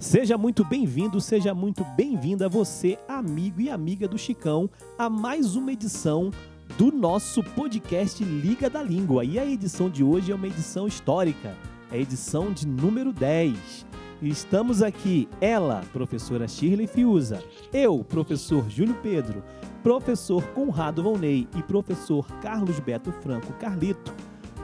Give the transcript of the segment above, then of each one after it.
Seja muito bem-vindo, seja muito bem-vinda você, amigo e amiga do Chicão, a mais uma edição do nosso podcast Liga da Língua. E a edição de hoje é uma edição histórica, é a edição de número 10. E estamos aqui, ela, professora Shirley Fiuza, eu, professor Júlio Pedro, professor Conrado Volney e professor Carlos Beto Franco Carlito,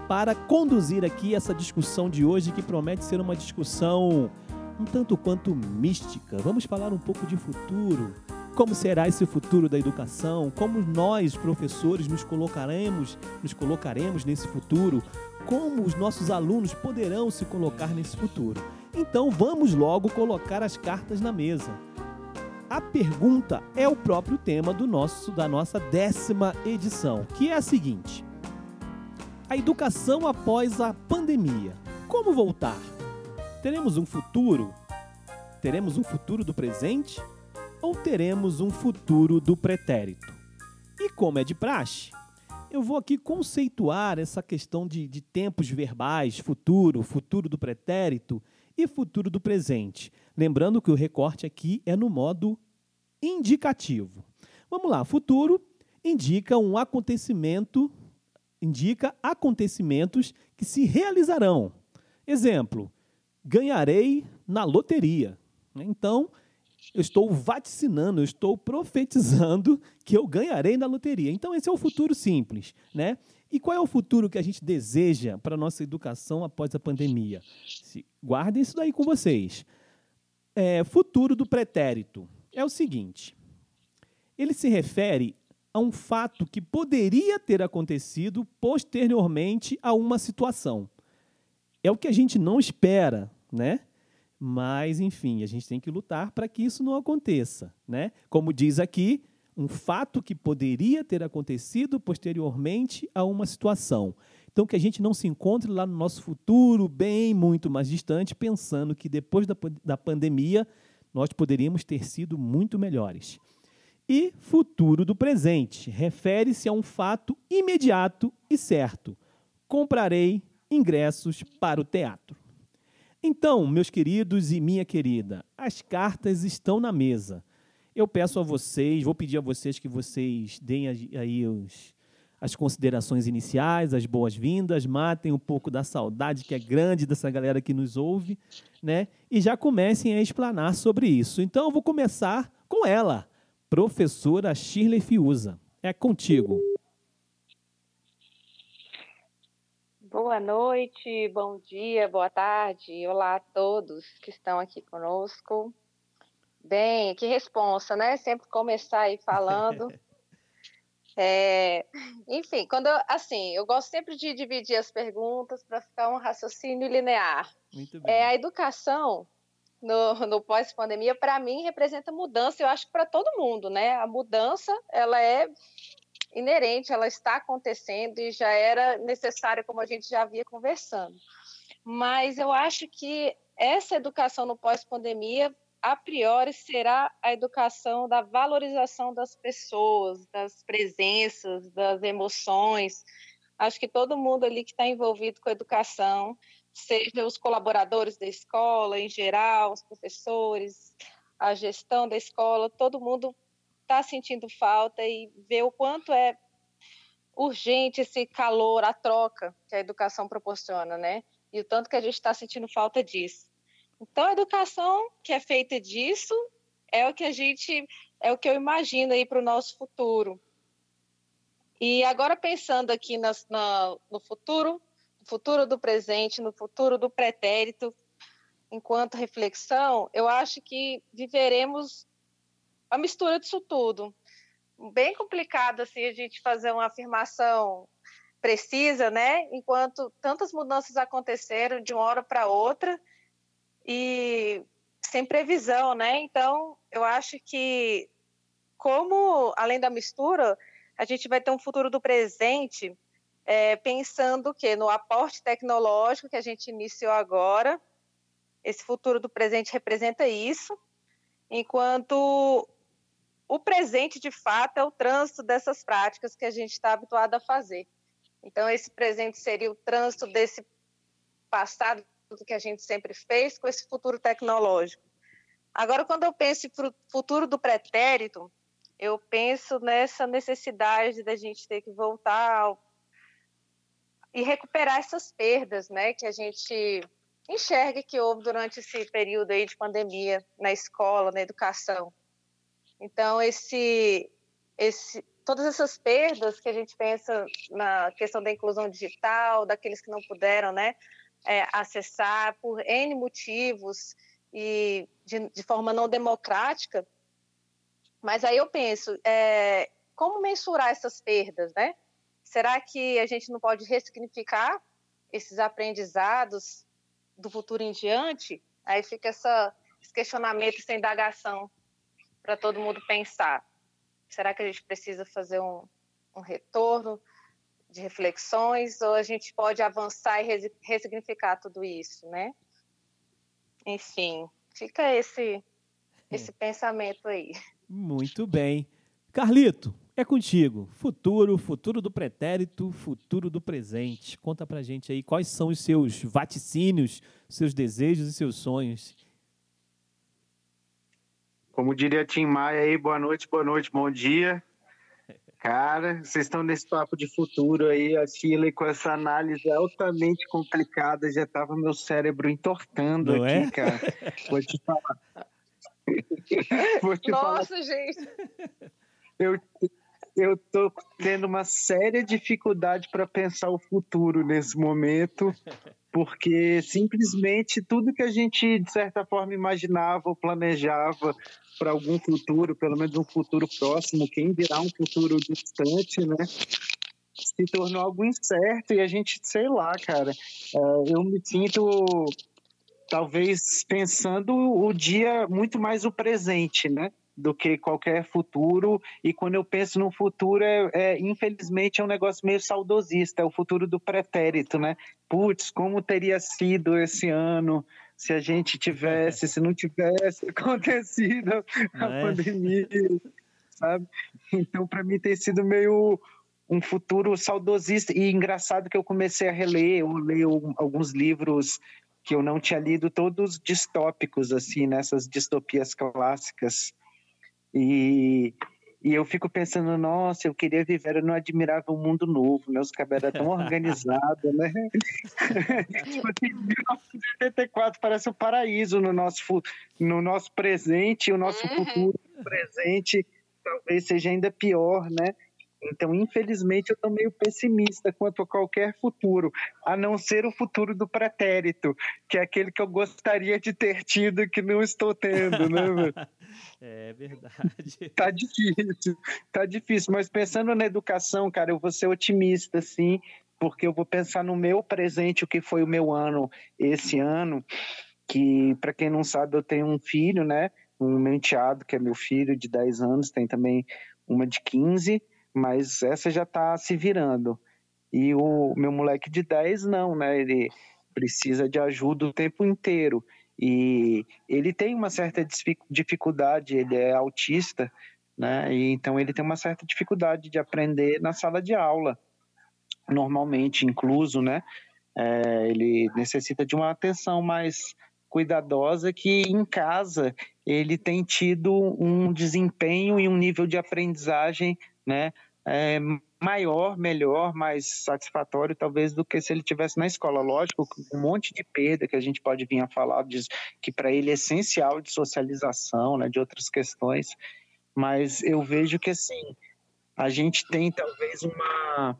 para conduzir aqui essa discussão de hoje que promete ser uma discussão um tanto quanto mística. Vamos falar um pouco de futuro. Como será esse futuro da educação? Como nós, professores, nos colocaremos, nos colocaremos nesse futuro? Como os nossos alunos poderão se colocar nesse futuro? Então, vamos logo colocar as cartas na mesa. A pergunta é o próprio tema do nosso da nossa décima edição, que é a seguinte: A educação após a pandemia. Como voltar? Teremos um futuro? Teremos um futuro do presente? Ou teremos um futuro do pretérito? E como é de praxe, eu vou aqui conceituar essa questão de, de tempos verbais, futuro, futuro do pretérito e futuro do presente. Lembrando que o recorte aqui é no modo indicativo. Vamos lá, futuro indica um acontecimento, indica acontecimentos que se realizarão. Exemplo: ganharei na loteria. Então, eu estou vaticinando, eu estou profetizando que eu ganharei na loteria. Então, esse é o futuro simples, né? E qual é o futuro que a gente deseja para a nossa educação após a pandemia? Guardem isso daí com vocês. É, futuro do pretérito é o seguinte: ele se refere a um fato que poderia ter acontecido posteriormente a uma situação. É o que a gente não espera, né? Mas, enfim, a gente tem que lutar para que isso não aconteça, né? Como diz aqui, um fato que poderia ter acontecido posteriormente a uma situação. Então, que a gente não se encontre lá no nosso futuro, bem muito mais distante, pensando que depois da, da pandemia nós poderíamos ter sido muito melhores. E futuro do presente refere-se a um fato imediato e certo. Comprarei ingressos para o teatro. Então, meus queridos e minha querida, as cartas estão na mesa. Eu peço a vocês, vou pedir a vocês que vocês deem aí os, as considerações iniciais, as boas-vindas, matem um pouco da saudade que é grande dessa galera que nos ouve, né? E já comecem a explanar sobre isso. Então, eu vou começar com ela, professora Shirley Fiuza. É contigo. Boa noite, bom dia, boa tarde, olá a todos que estão aqui conosco. Bem, que responsa, né? Sempre começar aí falando. É, enfim, quando eu, assim, eu gosto sempre de dividir as perguntas para ficar um raciocínio linear. Muito bem. É, a educação no, no pós-pandemia, para mim, representa mudança, eu acho que para todo mundo, né? A mudança, ela é inerente, ela está acontecendo e já era necessária, como a gente já havia conversando. Mas eu acho que essa educação no pós-pandemia, a priori, será a educação da valorização das pessoas, das presenças, das emoções. Acho que todo mundo ali que está envolvido com a educação, seja os colaboradores da escola em geral, os professores, a gestão da escola, todo mundo está sentindo falta e ver o quanto é urgente esse calor, a troca que a educação proporciona, né? E o tanto que a gente está sentindo falta disso. Então, a educação que é feita disso é o que a gente, é o que eu imagino aí para o nosso futuro. E agora pensando aqui na, no futuro, no futuro do presente, no futuro do pretérito, enquanto reflexão, eu acho que viveremos a mistura disso tudo. Bem complicado assim a gente fazer uma afirmação precisa, né? Enquanto tantas mudanças aconteceram de uma hora para outra e sem previsão, né? Então, eu acho que como além da mistura, a gente vai ter um futuro do presente é, pensando que no aporte tecnológico que a gente iniciou agora, esse futuro do presente representa isso, enquanto o presente, de fato, é o trânsito dessas práticas que a gente está habituado a fazer. Então, esse presente seria o trânsito desse passado que a gente sempre fez com esse futuro tecnológico. Agora, quando eu penso para o futuro do pretérito, eu penso nessa necessidade da gente ter que voltar ao... e recuperar essas perdas, né, que a gente enxerga que houve durante esse período aí de pandemia na escola, na educação. Então, esse, esse, todas essas perdas que a gente pensa na questão da inclusão digital, daqueles que não puderam né, é, acessar por N motivos e de, de, forma não democrática, mas aí eu penso, é, como mensurar essas perdas, né? Será que a gente não pode ressignificar esses aprendizados do futuro em diante? Aí fica essa, esse questionamento, essa indagação para todo mundo pensar. Será que a gente precisa fazer um, um retorno de reflexões ou a gente pode avançar e ressignificar tudo isso, né? Enfim, fica esse esse é. pensamento aí. Muito bem. Carlito, é contigo. Futuro, futuro do pretérito, futuro do presente. Conta pra gente aí quais são os seus vaticínios, seus desejos e seus sonhos. Como diria Tim Maia aí, boa noite, boa noite, bom dia. Cara, vocês estão nesse papo de futuro aí, a Chile com essa análise altamente complicada, já tava meu cérebro entortando Não aqui, é? cara. Vou te falar. Vou te Nossa, falar. gente. Eu, eu tô tendo uma séria dificuldade para pensar o futuro nesse momento, porque simplesmente tudo que a gente, de certa forma, imaginava ou planejava para algum futuro, pelo menos um futuro próximo, quem dirá um futuro distante, né? Se tornou algo incerto e a gente, sei lá, cara, é, eu me sinto talvez pensando o dia muito mais o presente, né? Do que qualquer futuro. E quando eu penso no futuro, é, é, infelizmente é um negócio meio saudosista, é o futuro do pretérito, né? Putz, como teria sido esse ano se a gente tivesse, se não tivesse acontecido a é? pandemia, sabe? Então, para mim, tem sido meio um futuro saudosista e engraçado que eu comecei a reler, eu leio alguns livros que eu não tinha lido, todos distópicos, assim, nessas distopias clássicas. E, e eu fico pensando, nossa, eu queria viver no admirável mundo novo, né? Os cabelos eram tão organizados, né? tipo assim, 1984 parece o um paraíso no nosso, no nosso presente, o nosso uhum. futuro presente talvez seja ainda pior, né? Então, infelizmente, eu estou meio pessimista quanto a qualquer futuro, a não ser o futuro do pretérito, que é aquele que eu gostaria de ter tido e que não estou tendo, né? é verdade. Tá difícil, tá difícil. Mas pensando na educação, cara, eu vou ser otimista, sim, porque eu vou pensar no meu presente, o que foi o meu ano esse ano, que, para quem não sabe, eu tenho um filho, né? Um meu enteado, que é meu filho de 10 anos, tem também uma de 15 mas essa já está se virando. E o meu moleque de 10 não, né? Ele precisa de ajuda o tempo inteiro. E ele tem uma certa dificuldade, ele é autista, né? E então ele tem uma certa dificuldade de aprender na sala de aula, normalmente incluso, né? É, ele necessita de uma atenção mais cuidadosa que em casa ele tem tido um desempenho e um nível de aprendizagem né, é, maior, melhor, mais satisfatório, talvez, do que se ele tivesse na escola. Lógico, um monte de perda que a gente pode vir a falar, diz, que para ele é essencial de socialização, né, de outras questões, mas eu vejo que, assim, a gente tem talvez uma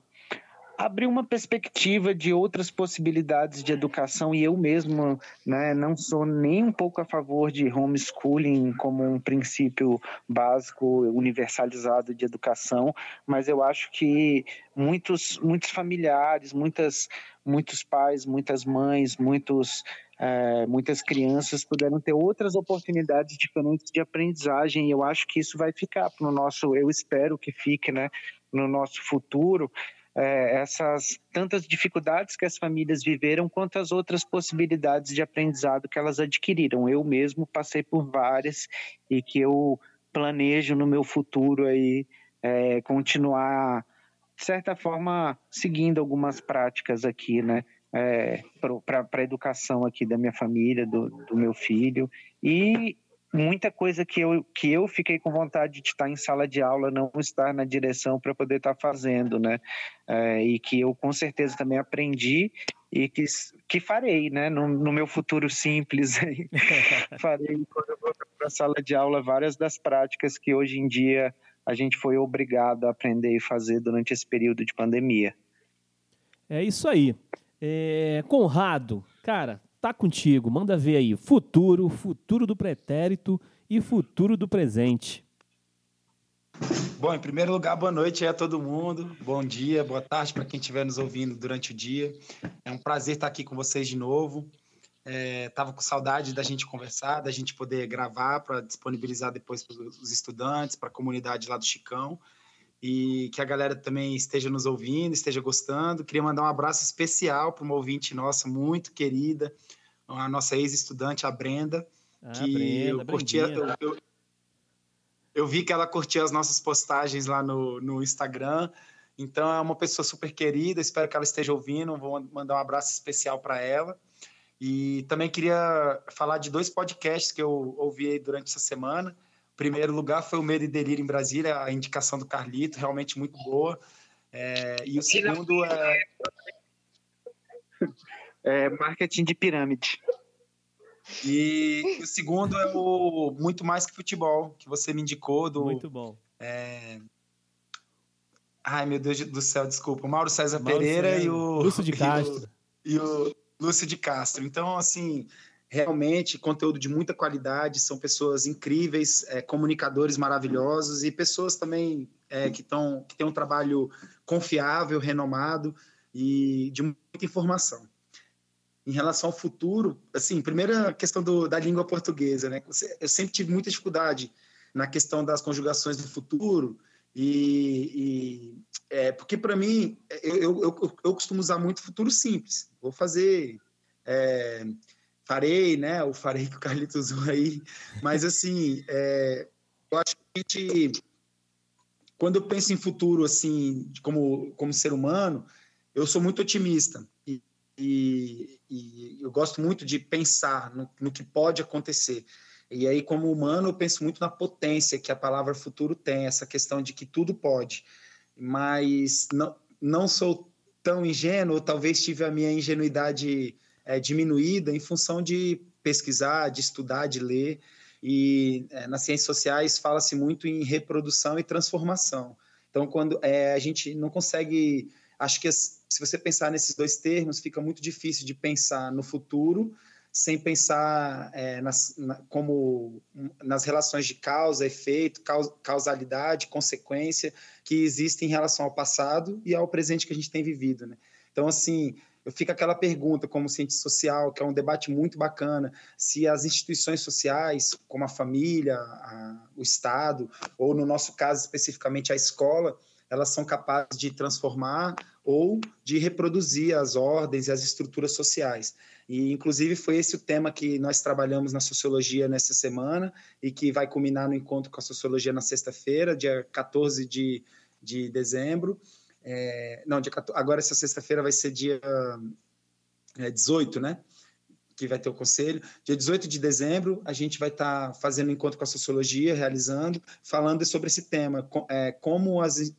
abrir uma perspectiva de outras possibilidades de educação e eu mesmo né, não sou nem um pouco a favor de homeschooling como um princípio básico universalizado de educação, mas eu acho que muitos muitos familiares, muitas muitos pais, muitas mães, muitos é, muitas crianças puderam ter outras oportunidades diferentes de aprendizagem e eu acho que isso vai ficar no nosso, eu espero que fique, né, no nosso futuro é, essas tantas dificuldades que as famílias viveram, quanto as outras possibilidades de aprendizado que elas adquiriram. Eu mesmo passei por várias e que eu planejo no meu futuro aí é, continuar, de certa forma, seguindo algumas práticas aqui, né? É, para a educação aqui da minha família, do, do meu filho, e muita coisa que eu, que eu fiquei com vontade de estar em sala de aula, não estar na direção para poder estar fazendo, né? É, e que eu com certeza também aprendi e que, que farei, né? No, no meu futuro simples aí, farei quando eu voltar para a sala de aula várias das práticas que hoje em dia a gente foi obrigado a aprender e fazer durante esse período de pandemia. É isso aí. É, Conrado, cara, tá contigo. Manda ver aí. Futuro, futuro do pretérito e futuro do presente. Bom, em primeiro lugar, boa noite a todo mundo. Bom dia, boa tarde para quem estiver nos ouvindo durante o dia. É um prazer estar aqui com vocês de novo. Estava é, com saudade da gente conversar, da gente poder gravar para disponibilizar depois para os estudantes, para a comunidade lá do Chicão. E que a galera também esteja nos ouvindo, esteja gostando. Queria mandar um abraço especial para uma ouvinte nossa muito querida, a nossa ex-estudante, a Brenda, ah, que Brenda, eu curtia. Eu, eu, eu, vi que ela curtia as nossas postagens lá no, no Instagram. Então é uma pessoa super querida, espero que ela esteja ouvindo. Vou mandar um abraço especial para ela. E também queria falar de dois podcasts que eu ouvi durante essa semana. Primeiro lugar foi o Medo e Delírio em Brasília, a indicação do Carlito, realmente muito boa. É, e o segundo é é, marketing de pirâmide. E o segundo é o Muito Mais Que Futebol, que você me indicou. Do, Muito bom. É... Ai, meu Deus do céu, desculpa. O Mauro César Mauro Pereira César. e o... Lúcio de Castro. E o, e o Lúcio de Castro. Então, assim, realmente, conteúdo de muita qualidade, são pessoas incríveis, é, comunicadores maravilhosos e pessoas também é, que, tão, que têm um trabalho confiável, renomado e de muita informação em relação ao futuro, assim, primeira questão do, da língua portuguesa, né? Eu sempre tive muita dificuldade na questão das conjugações do futuro e, e é, porque para mim eu, eu, eu, costumo usar muito futuro simples. Vou fazer, é, farei, né? O farei que o Carlitos usou aí, mas assim, é, eu acho que a gente, quando eu penso em futuro, assim, como como ser humano, eu sou muito otimista e, e, e eu gosto muito de pensar no, no, que pode acontecer. E aí, como humano, eu penso muito na potência que a palavra futuro tem, essa questão de que tudo pode. Mas não, não sou tão ingênuo, talvez tive a minha ingenuidade é, diminuída em função de pesquisar, de estudar, de ler. E é, nas ciências sociais fala-se muito em reprodução e transformação. Então, quando é, a gente não consegue Acho que se você pensar nesses dois termos, fica muito difícil de pensar no futuro sem pensar é, nas, na, como nas relações de causa, efeito, causalidade, consequência que existem em relação ao passado e ao presente que a gente tem vivido. Né? Então, assim, eu fico aquela pergunta como cientista social, que é um debate muito bacana, se as instituições sociais, como a família, a, o Estado, ou no nosso caso especificamente a escola, elas são capazes de transformar ou de reproduzir as ordens e as estruturas sociais. E, inclusive, foi esse o tema que nós trabalhamos na sociologia nessa semana e que vai culminar no encontro com a sociologia na sexta-feira, dia 14 de, de dezembro. É, não, dia 14, agora essa sexta-feira vai ser dia é, 18, né? que vai ter o conselho. Dia 18 de dezembro, a gente vai estar tá fazendo um encontro com a sociologia, realizando, falando sobre esse tema, é, como as,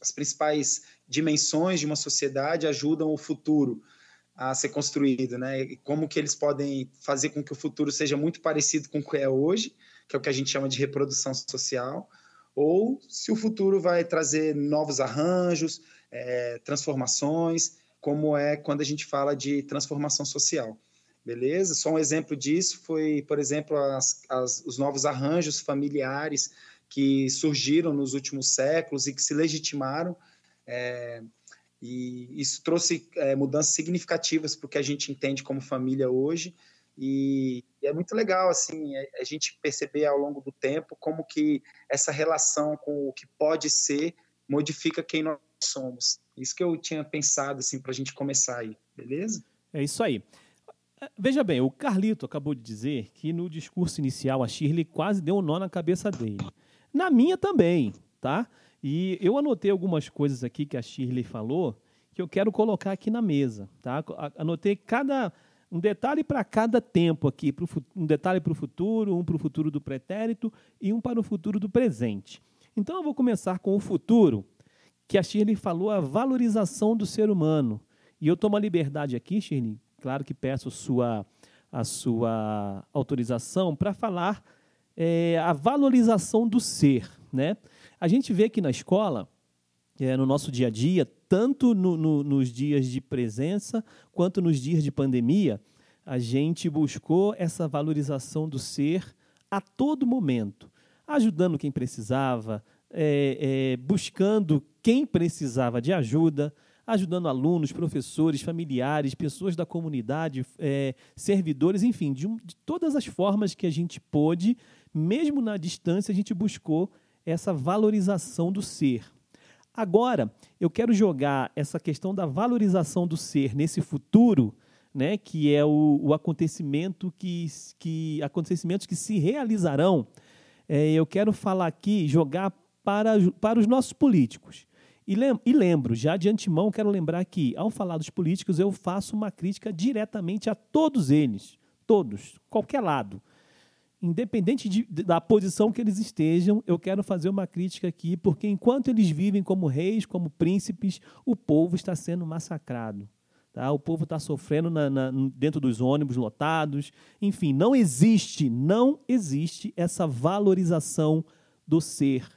as principais dimensões de uma sociedade ajudam o futuro a ser construído, né? E como que eles podem fazer com que o futuro seja muito parecido com o que é hoje, que é o que a gente chama de reprodução social, ou se o futuro vai trazer novos arranjos, é, transformações, como é quando a gente fala de transformação social beleza? Só um exemplo disso foi, por exemplo, as, as, os novos arranjos familiares que surgiram nos últimos séculos e que se legitimaram. É, e isso trouxe é, mudanças significativas para o que a gente entende como família hoje. E, é muito legal assim a, a gente perceber ao longo do tempo como que essa relação com o que pode ser modifica quem nós somos. Isso que eu tinha pensado assim para a gente começar aí, beleza? É isso aí. Veja bem, o Carlito acabou de dizer que no discurso inicial a Shirley quase deu um nó na cabeça dele. Na minha também, tá? E eu anotei algumas coisas aqui que a Shirley falou que eu quero colocar aqui na mesa, tá? Anotei cada Um detalhe para cada tempo aqui, um detalhe para o futuro, um para o futuro do pretérito e um para o futuro do presente. Então eu vou começar com o futuro, que a Shirley falou a valorização do ser humano. E eu tomo a liberdade aqui, Shirley, claro que peço sua, a sua autorização para falar é, a valorização do ser. Né? A gente vê que na escola, é, no nosso dia a dia, tanto no, no, nos dias de presença quanto nos dias de pandemia, a gente buscou essa valorização do ser a todo momento, ajudando quem precisava, é, é, buscando quem precisava de ajuda, ajudando alunos, professores, familiares, pessoas da comunidade, é, servidores, enfim, de, de todas as formas que a gente pôde, mesmo na distância, a gente buscou essa valorização do ser. Agora, eu quero jogar essa questão da valorização do ser nesse futuro, né, que é o, o acontecimento que, que acontecimentos que se realizarão. É, eu quero falar aqui, jogar para, para os nossos políticos. E, lem, e lembro, já de antemão, quero lembrar que, ao falar dos políticos, eu faço uma crítica diretamente a todos eles, todos, qualquer lado independente de, da posição que eles estejam, eu quero fazer uma crítica aqui, porque enquanto eles vivem como reis, como príncipes, o povo está sendo massacrado. Tá? O povo está sofrendo na, na, dentro dos ônibus lotados. Enfim, não existe, não existe essa valorização do ser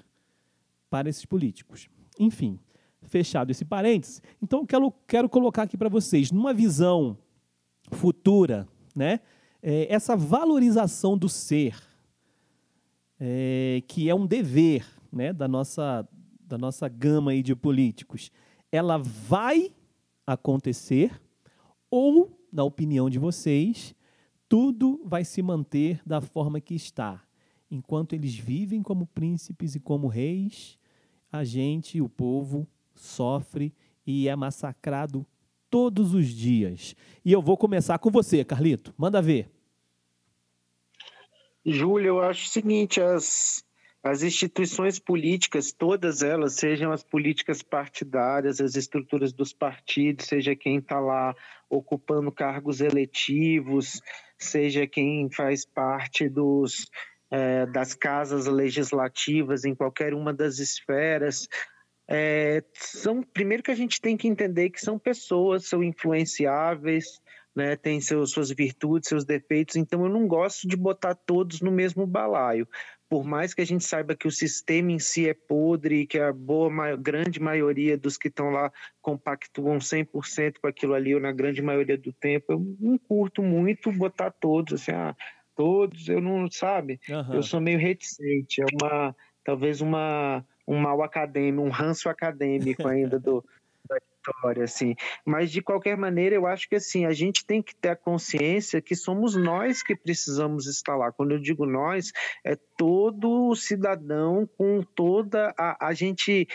para esses políticos. Enfim, fechado esse parênteses. Então, quero, quero colocar aqui para vocês, numa visão futura, né? É, essa valorização do ser, é, que é um dever né, da, nossa, da nossa gama aí de políticos, ela vai acontecer ou, na opinião de vocês, tudo vai se manter da forma que está. Enquanto eles vivem como príncipes e como reis, a gente, o povo, sofre e é massacrado todos os dias. E eu vou começar com você, Carlito. Manda ver. Júlio, eu acho o seguinte: as, as instituições políticas, todas elas, sejam as políticas partidárias, as estruturas dos partidos, seja quem está lá ocupando cargos eletivos, seja quem faz parte dos, é, das casas legislativas em qualquer uma das esferas, é, são primeiro que a gente tem que entender que são pessoas, são influenciáveis, né, tem seus, suas virtudes, seus defeitos, então eu não gosto de botar todos no mesmo balaio. Por mais que a gente saiba que o sistema em si é podre que a boa, grande maioria dos que estão lá compactuam 100% com aquilo ali, ou na grande maioria do tempo, eu não curto muito botar todos, assim, ah, todos, eu não, sabe? Uhum. Eu sou meio reticente, é uma, talvez uma, um mal acadêmico, um ranço acadêmico ainda do, história, assim. Mas de qualquer maneira, eu acho que assim a gente tem que ter a consciência que somos nós que precisamos estar lá. Quando eu digo nós, é todo cidadão com toda a, a gente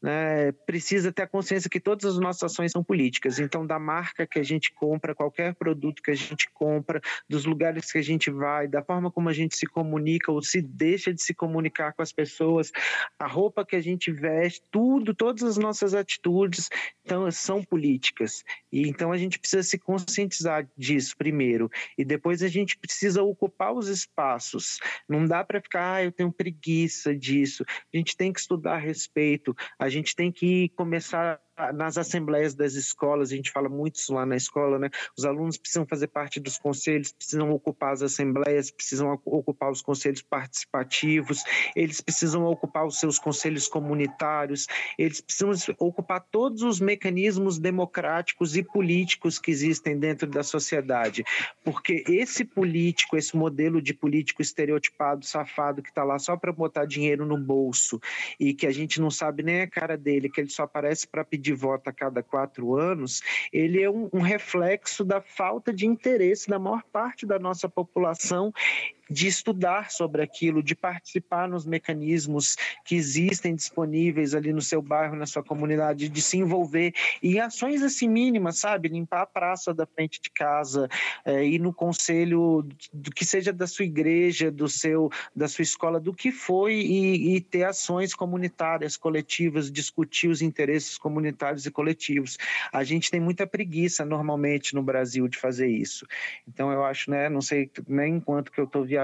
né, precisa ter a consciência que todas as nossas ações são políticas. Então, da marca que a gente compra, qualquer produto que a gente compra, dos lugares que a gente vai, da forma como a gente se comunica ou se deixa de se comunicar com as pessoas, a roupa que a gente veste, tudo, todas as nossas atitudes então, são políticas. E então a gente precisa se conscientizar disso primeiro. E depois a gente precisa ocupar os espaços. Não dá para ficar, ah, eu tenho preguiça disso. A gente tem que estudar a respeito. A a gente tem que começar nas assembleias das escolas, a gente fala muito isso lá na escola, né? Os alunos precisam fazer parte dos conselhos, precisam ocupar as assembleias, precisam ocupar os conselhos participativos, eles precisam ocupar os seus conselhos comunitários, eles precisam ocupar todos os mecanismos democráticos e políticos que existem dentro da sociedade. Porque esse político, esse modelo de político estereotipado, safado, que está lá só para botar dinheiro no bolso e que a gente não sabe nem a cara dele, que ele só aparece para pedir de voto a cada quatro anos, ele é um, um reflexo da falta de interesse da maior parte da nossa população de estudar sobre aquilo, de participar nos mecanismos que existem disponíveis ali no seu bairro, na sua comunidade, de se envolver em ações assim mínimas, sabe? Limpar a praça da frente de casa, é, ir no conselho do que seja da sua igreja, do seu, da sua escola, do que foi e, e ter ações comunitárias, coletivas, discutir os interesses comunitários e coletivos. A gente tem muita preguiça normalmente no Brasil de fazer isso. Então eu acho, né? Não sei nem quanto que eu estou viajando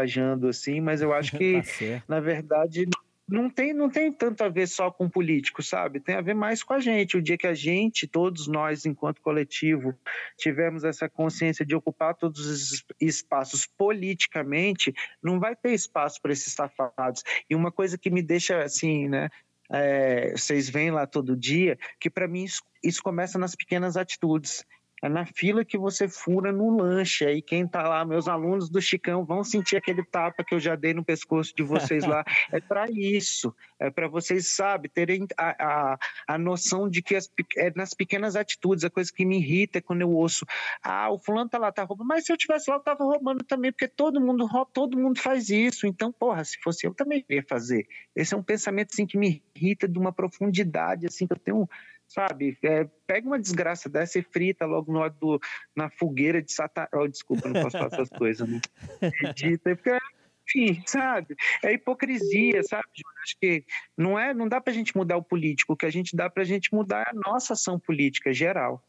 assim, mas eu acho que tá na verdade não tem, não tem tanto a ver só com político, sabe? Tem a ver mais com a gente. O dia que a gente, todos nós, enquanto coletivo, tivermos essa consciência de ocupar todos os espaços politicamente, não vai ter espaço para esses safados. E uma coisa que me deixa assim, né? É, vocês vêm lá todo dia, que para mim isso, isso começa nas pequenas atitudes é na fila que você fura no lanche. Aí quem tá lá, meus alunos do Chicão, vão sentir aquele tapa que eu já dei no pescoço de vocês lá. é para isso. É para vocês, sabe, terem a, a, a noção de que as, é nas pequenas atitudes, a coisa que me irrita é quando eu ouço, ah, o fulano tá lá, tá roubando, mas se eu tivesse lá, eu tava roubando também, porque todo mundo rouba, todo mundo faz isso. Então, porra, se fosse eu, também ia fazer. Esse é um pensamento, assim, que me irrita de uma profundidade, assim, que eu tenho sabe? É, pega uma desgraça dessa e frita logo no, do, na fogueira de Satanás. Oh, desculpa, não posso falar essas coisas, né? Edita, porque, enfim, sabe? É hipocrisia, sabe? Acho que não, é, não dá para a gente mudar o político, o que a gente dá para a gente mudar é a nossa ação política geral.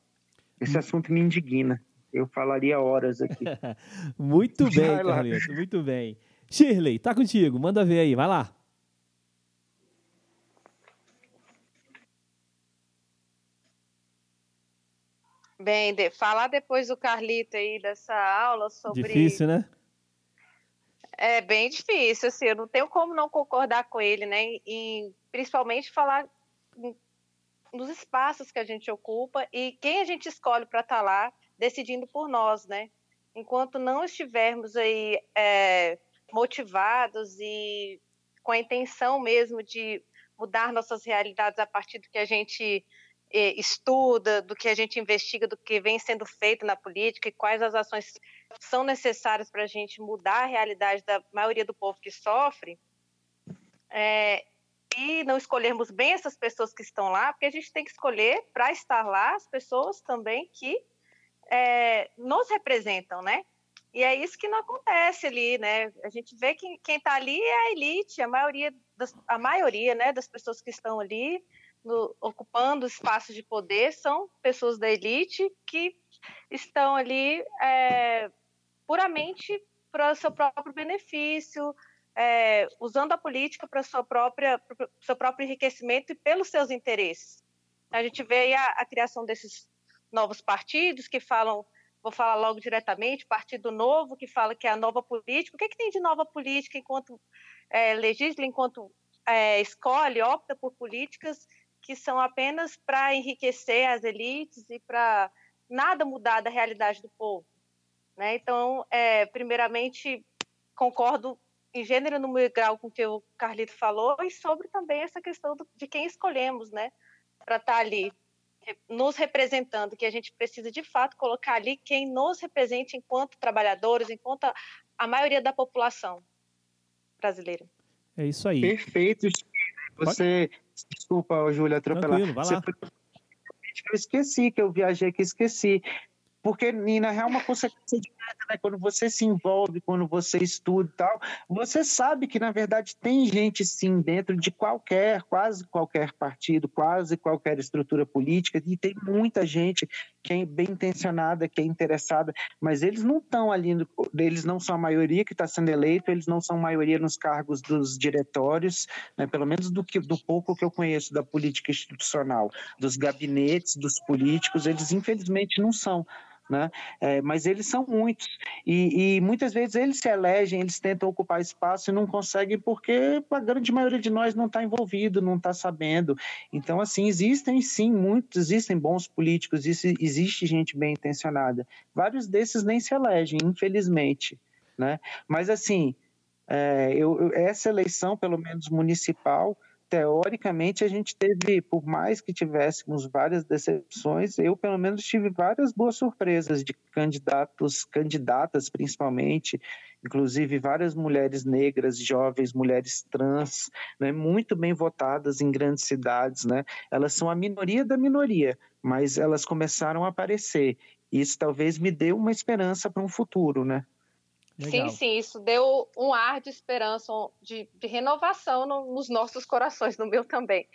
Esse assunto me indigna. Eu falaria horas aqui. muito bem, Carleto, muito bem. Shirley, tá contigo, manda ver aí, vai lá. Bem, de, falar depois do Carlito aí dessa aula sobre. Difícil, né? É bem difícil, assim, eu não tenho como não concordar com ele, né? E principalmente falar nos espaços que a gente ocupa e quem a gente escolhe para estar tá lá decidindo por nós, né? Enquanto não estivermos aí é, motivados e com a intenção mesmo de mudar nossas realidades a partir do que a gente estuda, do que a gente investiga, do que vem sendo feito na política e quais as ações são necessárias para a gente mudar a realidade da maioria do povo que sofre, é, e não escolhermos bem essas pessoas que estão lá, porque a gente tem que escolher para estar lá as pessoas também que é, nos representam, né? E é isso que não acontece ali, né? A gente vê que quem está ali é a elite, a maioria, das, a maioria, né, das pessoas que estão ali no, ocupando espaços de poder são pessoas da elite que estão ali é, puramente para o seu próprio benefício, é, usando a política para seu própria seu próprio enriquecimento e pelos seus interesses. A gente vê a, a, criação desses novos partidos que falam, vou falar logo diretamente, Partido Novo que fala que é a nova política. O que, é que tem de nova política enquanto é, legisla, enquanto é, escolhe, opta por políticas que são apenas para enriquecer as elites e para nada mudar da realidade do povo. Né? Então, é, primeiramente, concordo em gênero, número e grau com o que o Carlito falou e sobre também essa questão do, de quem escolhemos né, para estar tá ali nos representando, que a gente precisa de fato colocar ali quem nos represente enquanto trabalhadores, enquanto a, a maioria da população brasileira. É isso aí. Perfeito. Você Desculpa, Júlia, atropelar. Tranquilo, vai lá. Eu esqueci que eu viajei, que esqueci. Porque, na real, é uma consequência direta, né? Quando você se envolve, quando você estuda e tal, você sabe que, na verdade, tem gente, sim, dentro de qualquer, quase qualquer partido, quase qualquer estrutura política, e tem muita gente que é bem intencionada, que é interessada, mas eles não estão ali, eles não são a maioria que está sendo eleito, eles não são maioria nos cargos dos diretórios, né? pelo menos do, que, do pouco que eu conheço da política institucional, dos gabinetes, dos políticos, eles infelizmente não são né? É, mas eles são muitos e, e, muitas vezes eles se elegem, eles tentam ocupar espaço e não conseguem porque a grande maioria de nós não está envolvido, não está sabendo. Então, assim, existem sim muitos, existem bons políticos, existe, gente bem intencionada. Vários desses nem se elegem, infelizmente, né? Mas assim, é, eu, essa eleição, pelo menos municipal, teoricamente a gente teve, por mais que tivéssemos várias decepções, eu pelo menos tive várias boas surpresas de candidatos, candidatas principalmente, inclusive várias mulheres negras, jovens, mulheres trans, né, muito bem votadas em grandes cidades, né? Elas são a minoria da minoria, mas elas começaram a aparecer. Isso talvez me dê uma esperança para um futuro, né? Legal. Sim, sim, isso deu um ar de esperança, de, de renovação no, nos nossos corações, no meu também.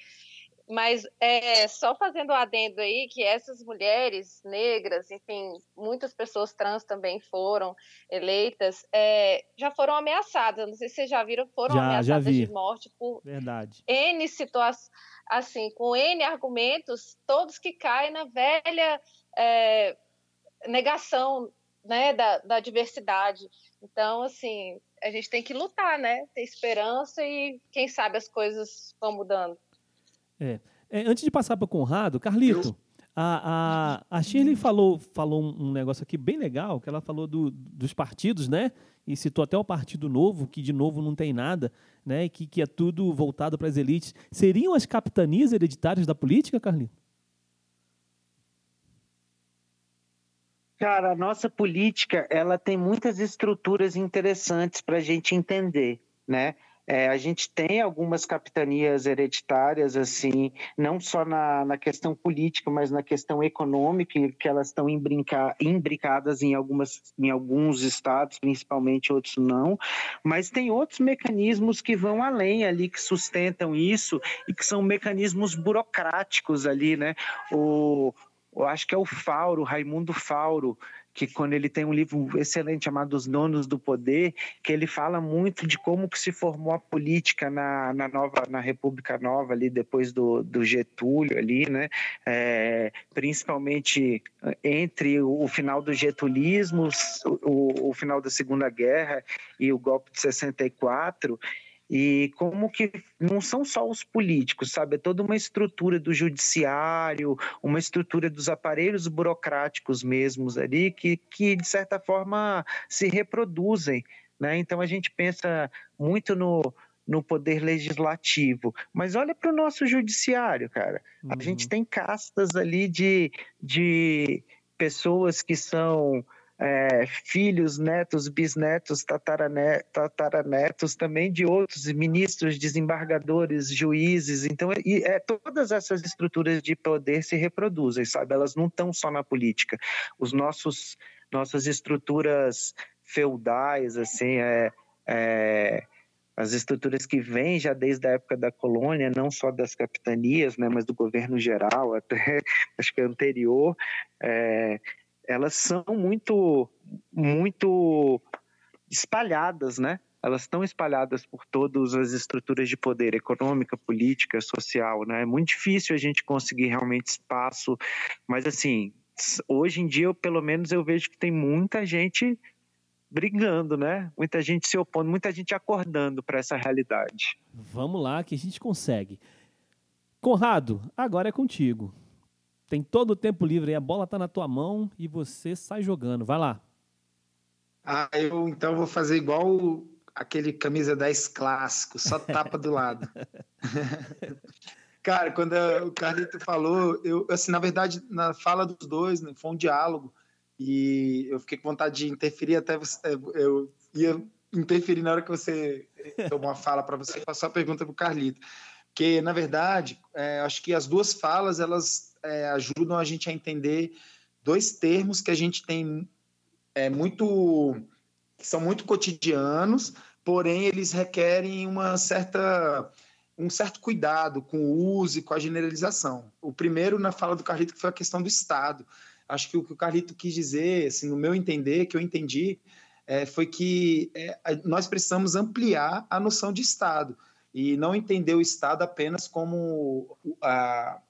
Mas é, só fazendo o adendo aí que essas mulheres negras, enfim, muitas pessoas trans também foram eleitas, é, já foram ameaçadas. Não sei se vocês já viram, foram já, ameaçadas já de morte por Verdade. N situações, assim, com N argumentos, todos que caem na velha é, negação né, da, da diversidade. Então, assim, a gente tem que lutar, né? Ter esperança e quem sabe as coisas vão mudando. É. é antes de passar para o Conrado, Carlito, a, a, a Shirley falou, falou um negócio aqui bem legal, que ela falou do, dos partidos, né? E citou até o Partido Novo, que de novo não tem nada, né? Que, que é tudo voltado para as elites. Seriam as capitanias hereditárias da política, Carlito? Cara, a nossa política ela tem muitas estruturas interessantes para a gente entender, né? É, a gente tem algumas capitanias hereditárias, assim, não só na, na questão política, mas na questão econômica, que elas estão imbricadas em, algumas, em alguns estados, principalmente outros não. Mas tem outros mecanismos que vão além ali, que sustentam isso e que são mecanismos burocráticos ali, né? O, eu acho que é o Fauro, Raimundo Fauro, que quando ele tem um livro excelente chamado Os Donos do Poder, que ele fala muito de como que se formou a política na, na nova na República Nova ali depois do, do Getúlio ali, né? É, principalmente entre o, o, final do getulismo, o, o final da Segunda Guerra e o golpe de 64 e como que não são só os políticos, sabe? É toda uma estrutura do judiciário, uma estrutura dos aparelhos burocráticos mesmos ali, que, que de certa forma se reproduzem. Né? Então a gente pensa muito no, no poder legislativo. Mas olha para o nosso judiciário, cara. Uhum. A gente tem castas ali de, de pessoas que são é, filhos, netos, bisnetos, tataranetos, tataranetos também de outros ministros, desembargadores, juízes. Então, é, todas essas estruturas de poder se reproduzem, sabe? Elas não estão só na política. Os nossos nossas estruturas feudais, assim, é, é as estruturas que vêm já desde a época da colônia, não só das capitanias, né, mas do governo geral, até acho que anterior, é, elas são muito, muito espalhadas, né? Elas estão espalhadas por todas as estruturas de poder, econômica, política, social, né? É muito difícil a gente conseguir realmente espaço, mas assim, hoje em dia, eu, pelo menos, eu vejo que tem muita gente brigando, né? Muita gente se opondo, muita gente acordando para essa realidade. Vamos lá, que a gente consegue. Conrado, agora é contigo. Tem todo o tempo livre aí, a bola está na tua mão e você sai jogando. Vai lá. Ah, eu então vou fazer igual aquele camisa 10 clássico, só tapa do lado. Cara, quando o Carlito falou, eu assim, na verdade, na fala dos dois, né, foi um diálogo e eu fiquei com vontade de interferir até você, é, eu ia interferir na hora que você tomou uma fala para você passar a pergunta para o Carlito, que na verdade, é, acho que as duas falas elas é, ajudam a gente a entender dois termos que a gente tem é, muito que são muito cotidianos, porém eles requerem uma certa um certo cuidado com o uso e com a generalização. O primeiro na fala do Carlito que foi a questão do Estado. Acho que o que o Carlito quis dizer, assim, no meu entender, que eu entendi, é, foi que é, nós precisamos ampliar a noção de Estado e não entender o Estado apenas como a,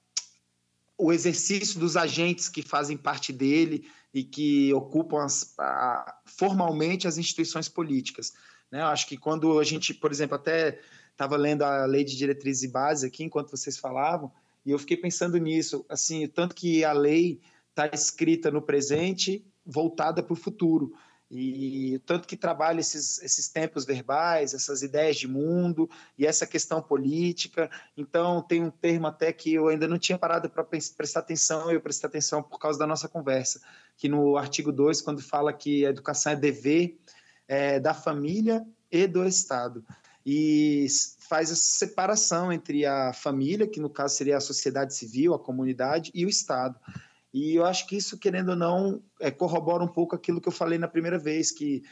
o exercício dos agentes que fazem parte dele e que ocupam as, a, formalmente as instituições políticas. Né? Eu acho que quando a gente, por exemplo, até estava lendo a lei de diretrizes e bases aqui enquanto vocês falavam, e eu fiquei pensando nisso, assim, tanto que a lei está escrita no presente, voltada para o futuro. E tanto que trabalha esses, esses tempos verbais, essas ideias de mundo e essa questão política. Então, tem um termo até que eu ainda não tinha parado para prestar atenção, eu prestei atenção por causa da nossa conversa, que no artigo 2, quando fala que a educação é dever, é, da família e do Estado. E faz essa separação entre a família, que no caso seria a sociedade civil, a comunidade, e o Estado. E eu acho que isso, querendo ou não, é, corrobora um pouco aquilo que eu falei na primeira vez, que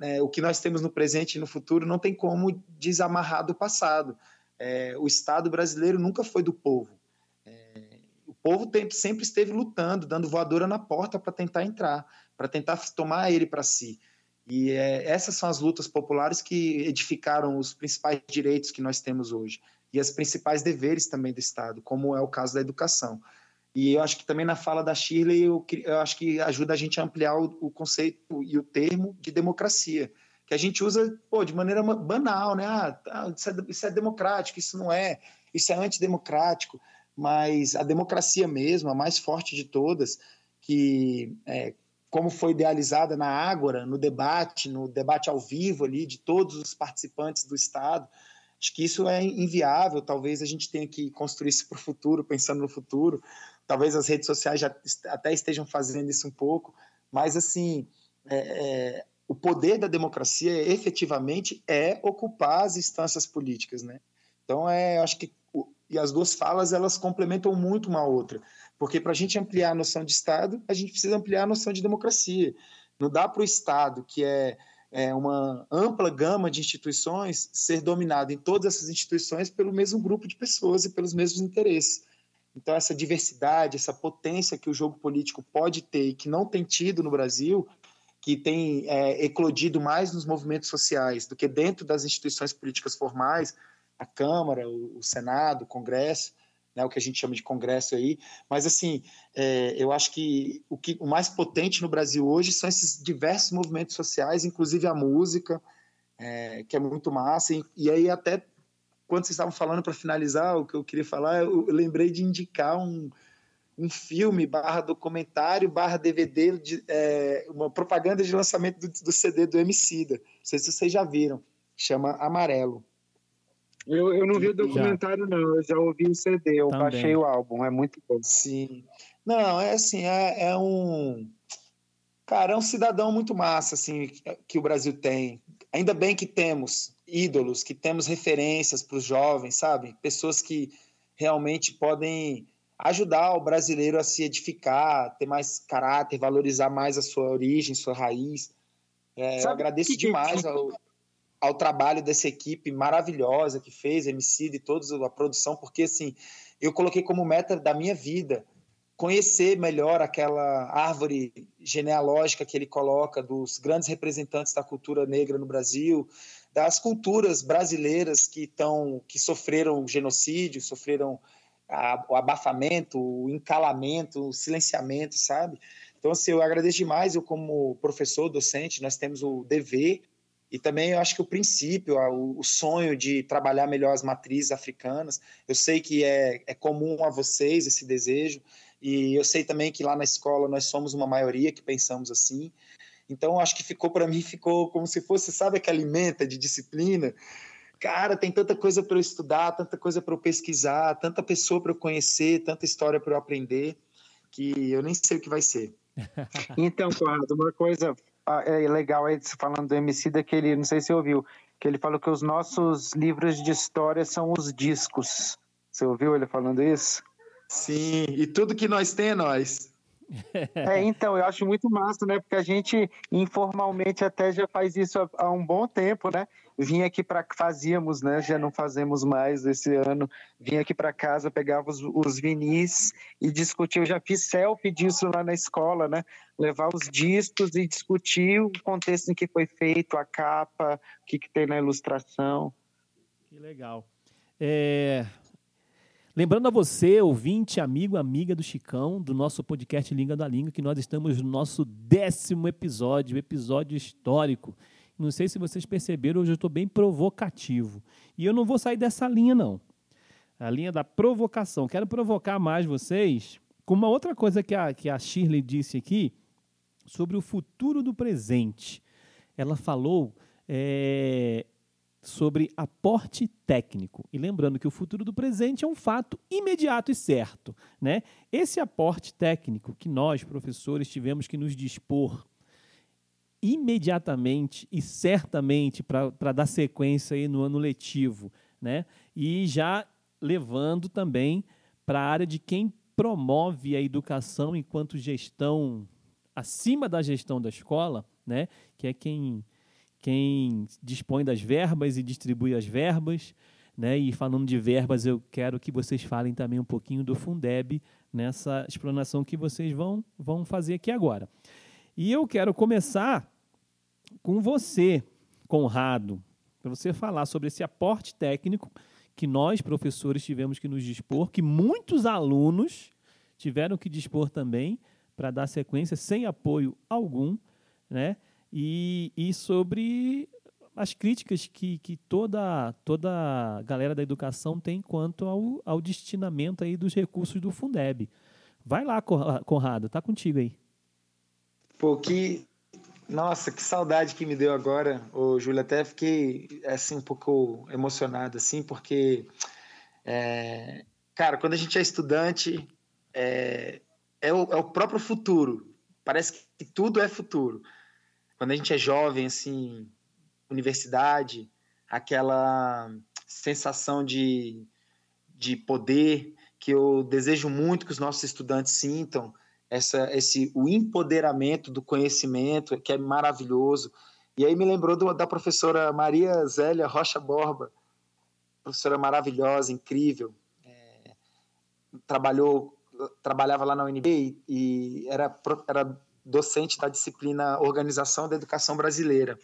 é, o que nós temos no presente e no futuro não tem como desamarrar do passado. É, o Estado brasileiro nunca foi do povo. É, o povo tem, sempre esteve lutando, dando voadora na porta para tentar entrar, para tentar tomar ele para si. E é, essas são as lutas populares que edificaram os principais direitos que nós temos hoje e os principais deveres também do Estado, como é o caso da educação. E eu acho que também na fala da Shirley, eu, eu acho que ajuda a gente a ampliar o, o, conceito e o termo de democracia, que a gente usa pô, de maneira banal, né? Ah, tá, isso, é, isso é democrático, isso não é, isso é antidemocrático, mas a democracia mesmo, a mais forte de todas, que é, como foi idealizada na Ágora, no debate, no debate ao vivo ali de todos os participantes do Estado, acho que isso é inviável, talvez a gente tenha que construir isso para o futuro, pensando no futuro, Talvez as redes sociais já até estejam fazendo isso um pouco, mas assim, é, é, o poder da democracia efetivamente é ocupar as instâncias políticas, né? Então, é, acho que e as duas falas elas complementam muito uma outra, porque para a gente ampliar a noção de Estado, a gente precisa ampliar a noção de democracia. Não dá para o Estado, que é, é uma ampla gama de instituições, ser dominado em todas essas instituições pelo mesmo grupo de pessoas e pelos mesmos interesses. Então, essa diversidade, essa potência que o jogo político pode ter e que não tem tido no Brasil, que tem é, eclodido mais nos movimentos sociais do que dentro das instituições políticas formais, a Câmara, o, o Senado, o Congresso, né, o que a gente chama de Congresso aí. Mas, assim, é, eu acho que o, que o mais potente no Brasil hoje são esses diversos movimentos sociais, inclusive a música, é, que é muito massa, e, e aí até quando vocês estavam falando para finalizar, o que eu queria falar, eu lembrei de indicar um, um filme barra documentário barra DVD, de, é, uma propaganda de lançamento do, do CD do Emicida. Não sei se vocês já viram. Chama Amarelo. Eu, eu não vi o documentário, já. não. Eu já ouvi o CD, eu Também. baixei o álbum. É muito bom. Sim. Não, é assim, é, é um... Cara, é um cidadão muito massa, assim, que o Brasil tem. Ainda bem que temos ídolos, que temos referências para os jovens, sabe? Pessoas que realmente podem ajudar o brasileiro a se edificar, ter mais caráter, valorizar mais a sua origem, sua raiz. É, eu agradeço que demais que... ao, ao trabalho dessa equipe maravilhosa que fez, MC e toda a produção, porque assim, eu coloquei como meta da minha vida conhecer melhor aquela árvore genealógica que ele coloca dos grandes representantes da cultura negra no Brasil, das culturas brasileiras que estão que sofreram genocídio, sofreram a, o abafamento, o encalamento, o silenciamento, sabe? Então, assim, eu agradeço demais, eu como professor, docente, nós temos o dever e também eu acho que o princípio, o, sonho de trabalhar melhor as matrizes africanas, eu sei que é, é comum a vocês esse desejo, e eu sei também que lá na escola nós somos uma maioria que pensamos assim, então, acho que ficou para mim, ficou como se fosse, sabe, que alimenta de disciplina. Cara, tem tanta coisa para eu estudar, tanta coisa para eu pesquisar, tanta pessoa para eu conhecer, tanta história para eu aprender, que eu nem sei o que vai ser. então, Conrado, uma coisa ah, é legal aí falando do MC daquele, não sei se você ouviu, que ele falou que os nossos livros de história são os discos. Você ouviu ele falando isso? Sim, e tudo que nós tem é nós. É, então, eu acho muito massa, né? Porque a gente informalmente até já faz isso há, há um bom tempo, né? Vim aqui para fazíamos, né? Já não fazemos mais esse ano. Vim aqui para casa, pegava os, os vinis e discutia. Eu já fiz selfie disso lá na escola, né? Levar os discos e discutir o contexto em que foi feito, a capa, o que, que tem na ilustração. Que legal. É, Lembrando a você, ouvinte, amigo, amiga do Chicão, do nosso podcast Língua da Língua, que nós estamos no nosso décimo episódio, episódio histórico. Não sei se vocês perceberam, hoje eu estou bem provocativo. E eu não vou sair dessa linha, não. A linha da provocação. Quero provocar mais vocês com uma outra coisa que a, que a Shirley disse aqui sobre o futuro do presente. Ela falou é, sobre aporte técnico. E lembrando que o futuro do presente é um fato imediato e certo. Né? Esse aporte técnico que nós, professores, tivemos que nos dispor imediatamente e certamente para dar sequência aí no ano letivo, né? E já levando também para a área de quem promove a educação enquanto gestão acima da gestão da escola, né? Que é quem quem dispõe das verbas e distribui as verbas, né? E falando de verbas, eu quero que vocês falem também um pouquinho do Fundeb nessa explanação que vocês vão vão fazer aqui agora. E eu quero começar com você, Conrado, para você falar sobre esse aporte técnico que nós, professores, tivemos que nos dispor, que muitos alunos tiveram que dispor também para dar sequência sem apoio algum, né? E, e sobre as críticas que, que toda, toda a galera da educação tem quanto ao, ao destinamento aí dos recursos do Fundeb. Vai lá, Conrado, tá contigo aí. Pô, que. Nossa, que saudade que me deu agora, ô Júlio. Até fiquei assim, um pouco emocionado, assim, porque. É... Cara, quando a gente é estudante, é, é, o, é o próprio futuro. Parece que tudo é futuro. Quando a gente é jovem, assim, universidade, aquela sensação de, de poder que eu desejo muito que os nossos estudantes sintam, essa, esse o empoderamento do conhecimento, que é maravilhoso. E aí me lembrou do, da professora Maria Zélia Rocha Borba, professora maravilhosa, incrível. É, trabalhou, trabalhava lá na UNB e, era, era docente da disciplina Organização da Educação Brasileira.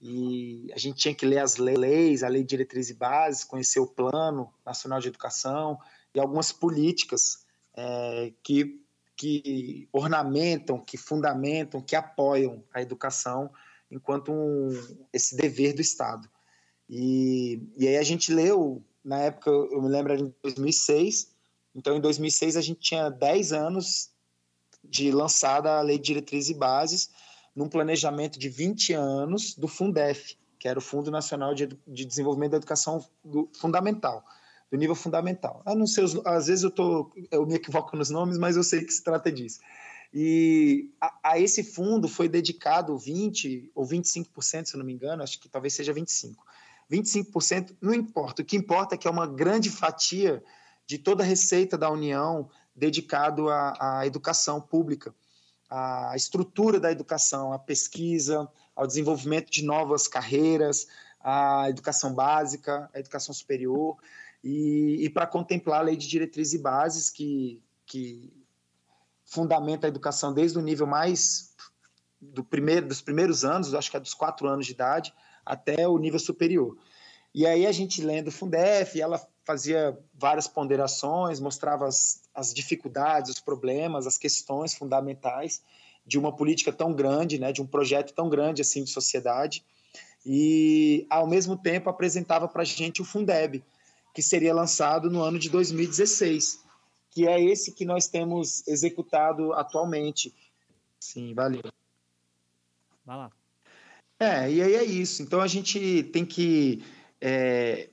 E a gente tinha que ler as leis, a Lei de Diretriz e Bases, conhecer o Plano Nacional de Educação e algumas políticas é, que que ornamentam, que fundamentam, que apoiam a educação enquanto um, esse dever do Estado. E, e aí a gente leu, na época, eu me lembro, em 2006, então em 2006 a gente tinha 10 anos de lançada a Lei de Diretrizes e Bases, num planejamento de 20 anos do Fundef, que era o Fundo Nacional de, de Desenvolvimento da Educação do, Fundamental do nível fundamental. Eu não sei, às vezes eu, tô, eu me equivoco nos nomes, mas eu sei que se trata disso. E a, a esse fundo foi dedicado 20% ou 25%, se não me engano, acho que talvez seja 25%. 25% não importa, o que importa é que é uma grande fatia de toda a receita da União dedicado à, à educação pública, à estrutura da educação, à pesquisa, ao desenvolvimento de novas carreiras, à educação básica, à educação superior e, e para contemplar a lei de diretrizes e bases que, que fundamenta a educação desde o nível mais do primeiro, dos primeiros anos, acho que é dos quatro anos de idade, até o nível superior. E aí a gente lendo o Fundef, ela fazia várias ponderações, mostrava as, as dificuldades, os problemas, as questões fundamentais de uma política tão grande, né, de um projeto tão grande assim de sociedade, e ao mesmo tempo apresentava para a gente o Fundeb, que seria lançado no ano de 2016, que é esse que nós temos executado atualmente. Sim, valeu. Vai lá. É, e aí é isso. Então a gente tem que é,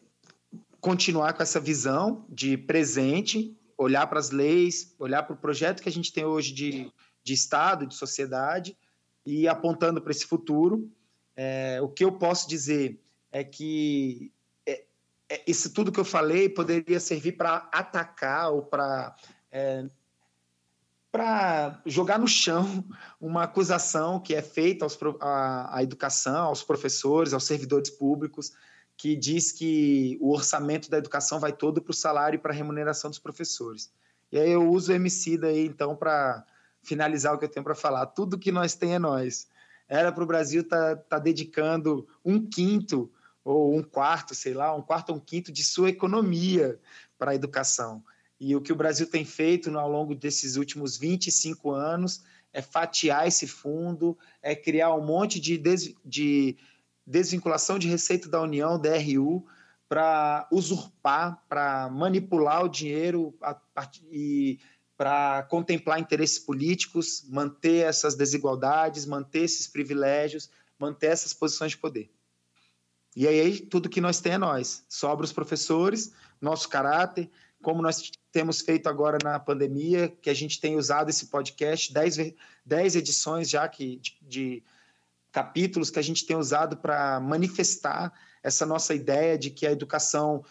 continuar com essa visão de presente, olhar para as leis, olhar para o projeto que a gente tem hoje de, de Estado, de sociedade, e apontando para esse futuro. É, o que eu posso dizer é que é, isso tudo que eu falei poderia servir para atacar ou para é, para jogar no chão uma acusação que é feita aos, à, à educação, aos professores, aos servidores públicos, que diz que o orçamento da educação vai todo para o salário e para a remuneração dos professores. E aí eu uso o MC daí, então, para finalizar o que eu tenho para falar. Tudo que nós tem é nós. Era para o Brasil estar tá, tá dedicando um quinto ou um quarto, sei lá, um quarto ou um quinto de sua economia para a educação. E o que o Brasil tem feito ao longo desses últimos 25 anos é fatiar esse fundo, é criar um monte de, de desvinculação de receita da União, DRU, para usurpar, para manipular o dinheiro a, e para contemplar interesses políticos, manter essas desigualdades, manter esses privilégios, manter essas posições de poder. E aí tudo que nós temos é nós. Sobra os professores, nosso caráter, como nós temos feito agora na pandemia, que a gente tem usado esse podcast, 10 edições já que, de, de capítulos que a gente tem usado para manifestar essa nossa ideia de que a educação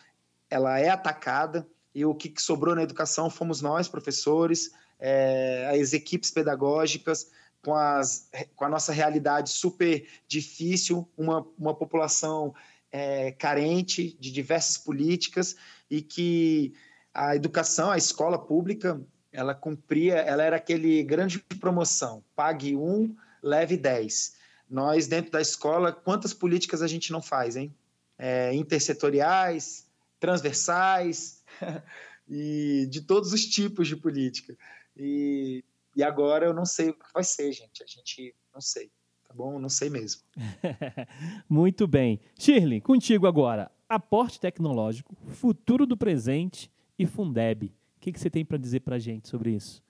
ela é atacada e o que sobrou na educação fomos nós, professores, é, as equipes pedagógicas, com, as, com a nossa realidade super difícil, uma, uma população é, carente de diversas políticas e que a educação, a escola pública, ela cumpria, ela era aquele grande promoção, pague um, leve dez. Nós, dentro da escola, quantas políticas a gente não faz, hein? É, intersetoriais, transversais, e de todos os tipos de política. E e agora eu não sei o que vai ser, gente. A gente não sei, tá bom? Não sei mesmo. Muito bem. Shirley, contigo agora. Aporte tecnológico, futuro do presente e Fundeb. O que, que você tem para dizer para a gente sobre isso?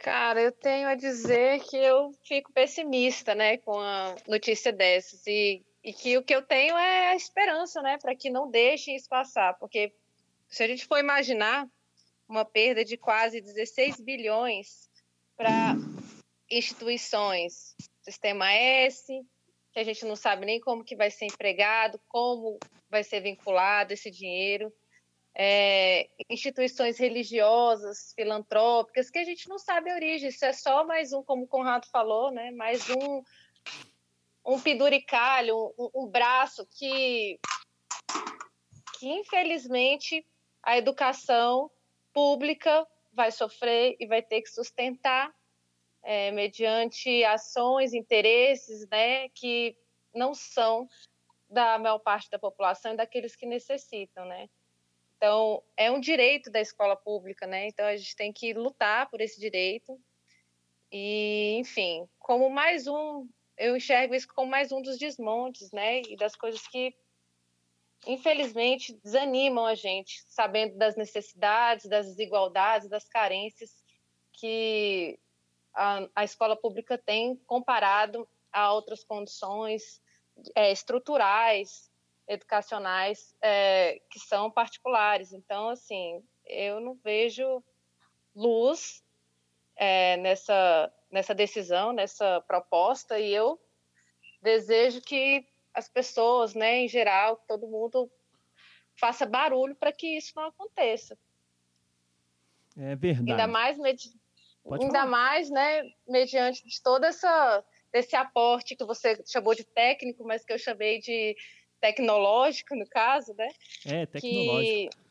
Cara, eu tenho a dizer que eu fico pessimista, né, com a notícia dessas. E, e que o que eu tenho é a esperança, né, para que não deixem isso passar, porque se a gente for imaginar uma perda de quase 16 bilhões para instituições, Sistema S, que a gente não sabe nem como que vai ser empregado, como vai ser vinculado esse dinheiro, é, instituições religiosas, filantrópicas, que a gente não sabe a origem. Isso é só mais um, como o Conrado falou, né? Mais um um penduricalho, um, um braço que, que infelizmente a educação pública vai sofrer e vai ter que sustentar é, mediante ações, interesses, né, que não são da maior parte da população e daqueles que necessitam, né? Então, é um direito da escola pública, né? Então, a gente tem que lutar por esse direito. E, enfim, como mais um, eu enxergo isso como mais um dos desmontes, né? E das coisas que infelizmente, desanimam a gente, sabendo das necessidades, das desigualdades, das carências que a, a escola pública tem comparado a outras condições é, estruturais, educacionais, é, que são particulares. Então, assim, eu não vejo luz é, nessa, nessa decisão, nessa proposta, e eu desejo que as pessoas, né, em geral, todo mundo faça barulho para que isso não aconteça. É verdade. Ainda mais, ainda mais, né, mediante de toda essa desse aporte que você chamou de técnico, mas que eu chamei de tecnológico no caso, né? É, tecnológico. Que,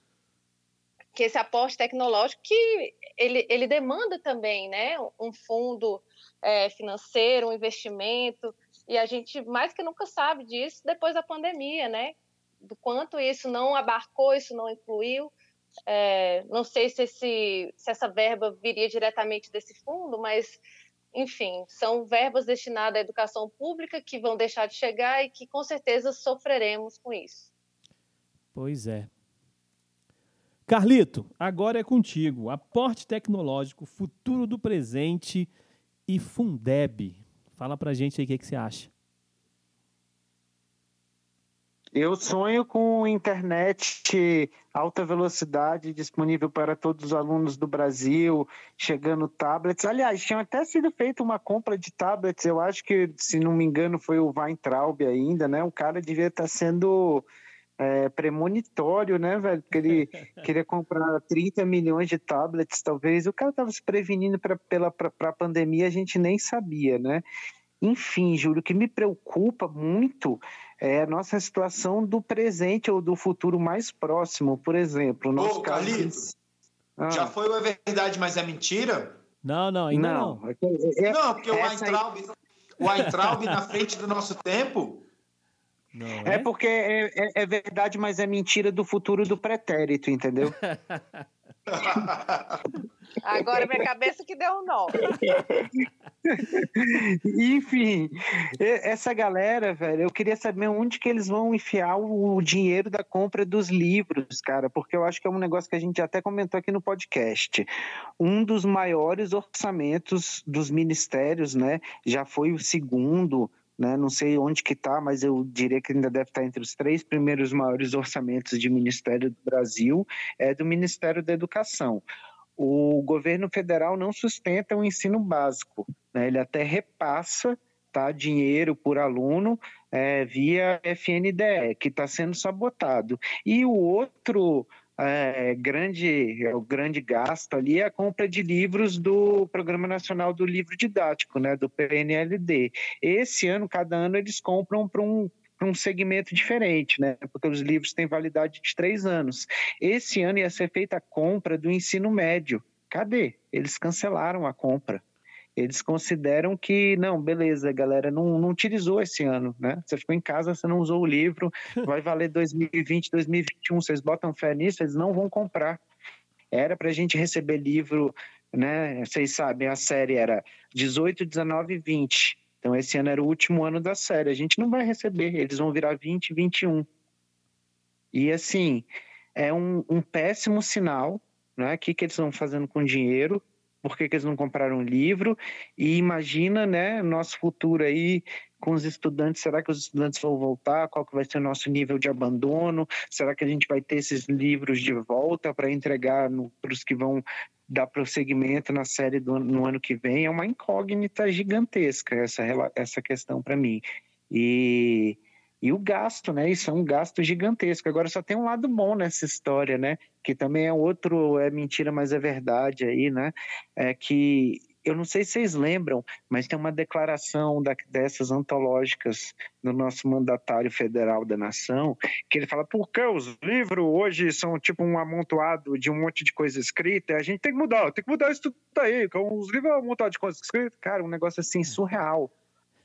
que esse aporte tecnológico que ele, ele demanda também, né, um fundo é, financeiro, um investimento e a gente mais que nunca sabe disso depois da pandemia, né? Do quanto isso não abarcou, isso não incluiu. É, não sei se, esse, se essa verba viria diretamente desse fundo, mas, enfim, são verbas destinadas à educação pública que vão deixar de chegar e que com certeza sofreremos com isso. Pois é. Carlito, agora é contigo. Aporte tecnológico, futuro do presente e Fundeb. Fala pra gente aí o que, que você acha. Eu sonho com internet alta velocidade disponível para todos os alunos do Brasil, chegando tablets. Aliás, tinha até sido feita uma compra de tablets, eu acho que, se não me engano, foi o Weintraub ainda, né? O cara devia estar sendo é, premonitório, né, velho? Porque ele queria comprar 30 milhões de tablets, talvez. O cara estava se prevenindo para a pandemia, a gente nem sabia, né? Enfim, Júlio, o que me preocupa muito é a nossa situação do presente ou do futuro mais próximo. Por exemplo, Ô, caso... Carlitos, ah. já foi a verdade, mas é mentira? Não, não, ainda não. Não, é, é, não porque o Weintraub, aí... o Weintraub na frente do nosso tempo... Não, é? é? porque é, é, é verdade, mas é mentira do futuro do pretérito, entendeu? Agora minha cabeça que deu um nó. Enfim, essa galera, velho, eu queria saber onde que eles vão enfiar o dinheiro da compra dos livros, cara, porque eu acho que é um negócio que a gente até comentou aqui no podcast. Um dos maiores orçamentos dos ministérios, né? Já foi o segundo né? Não sei onde que está, mas eu diria que ainda deve estar tá entre os três primeiros maiores orçamentos de Ministério do Brasil, é do Ministério da Educação. o governo federal não sustenta o ensino básico, né? ele até repassa tá, dinheiro por aluno é, via FNDE, que está sendo sabotado. E o outro é, grande, o grande gasto ali é a compra de livros do Programa Nacional do Livro Didático, né, do PNLD. Esse ano, cada ano, eles compram para um para um segmento diferente, né? Porque os livros têm validade de três anos. Esse ano ia ser feita a compra do ensino médio. Cadê? Eles cancelaram a compra. Eles consideram que, não, beleza, galera, não, não utilizou esse ano, né? Você ficou em casa, você não usou o livro, vai valer 2020, 2021, vocês botam fé nisso, eles não vão comprar. Era para a gente receber livro, né? Vocês sabem, a série era 18, 19 e 20 então, esse ano era o último ano da série. A gente não vai receber, eles vão virar 20, 21. E, assim, é um, um péssimo sinal. Né? O que, que eles estão fazendo com dinheiro? Por que, que eles não compraram um livro? E imagina, né, nosso futuro aí com os estudantes, será que os estudantes vão voltar? Qual que vai ser o nosso nível de abandono? Será que a gente vai ter esses livros de volta para entregar para os que vão dar prosseguimento na série do, no ano que vem é uma incógnita gigantesca essa, essa questão para mim. E, e o gasto, né? Isso é um gasto gigantesco. Agora só tem um lado bom nessa história, né? Que também é outro, é mentira, mas é verdade aí, né? É que eu não sei se vocês lembram, mas tem uma declaração da, dessas antológicas do nosso mandatário federal da nação, que ele fala, por que os livros hoje são tipo um amontoado de um monte de coisa escrita, a gente tem que mudar, tem que mudar isso tudo aí, os livros é um amontoado de coisa escrita, cara, um negócio assim surreal,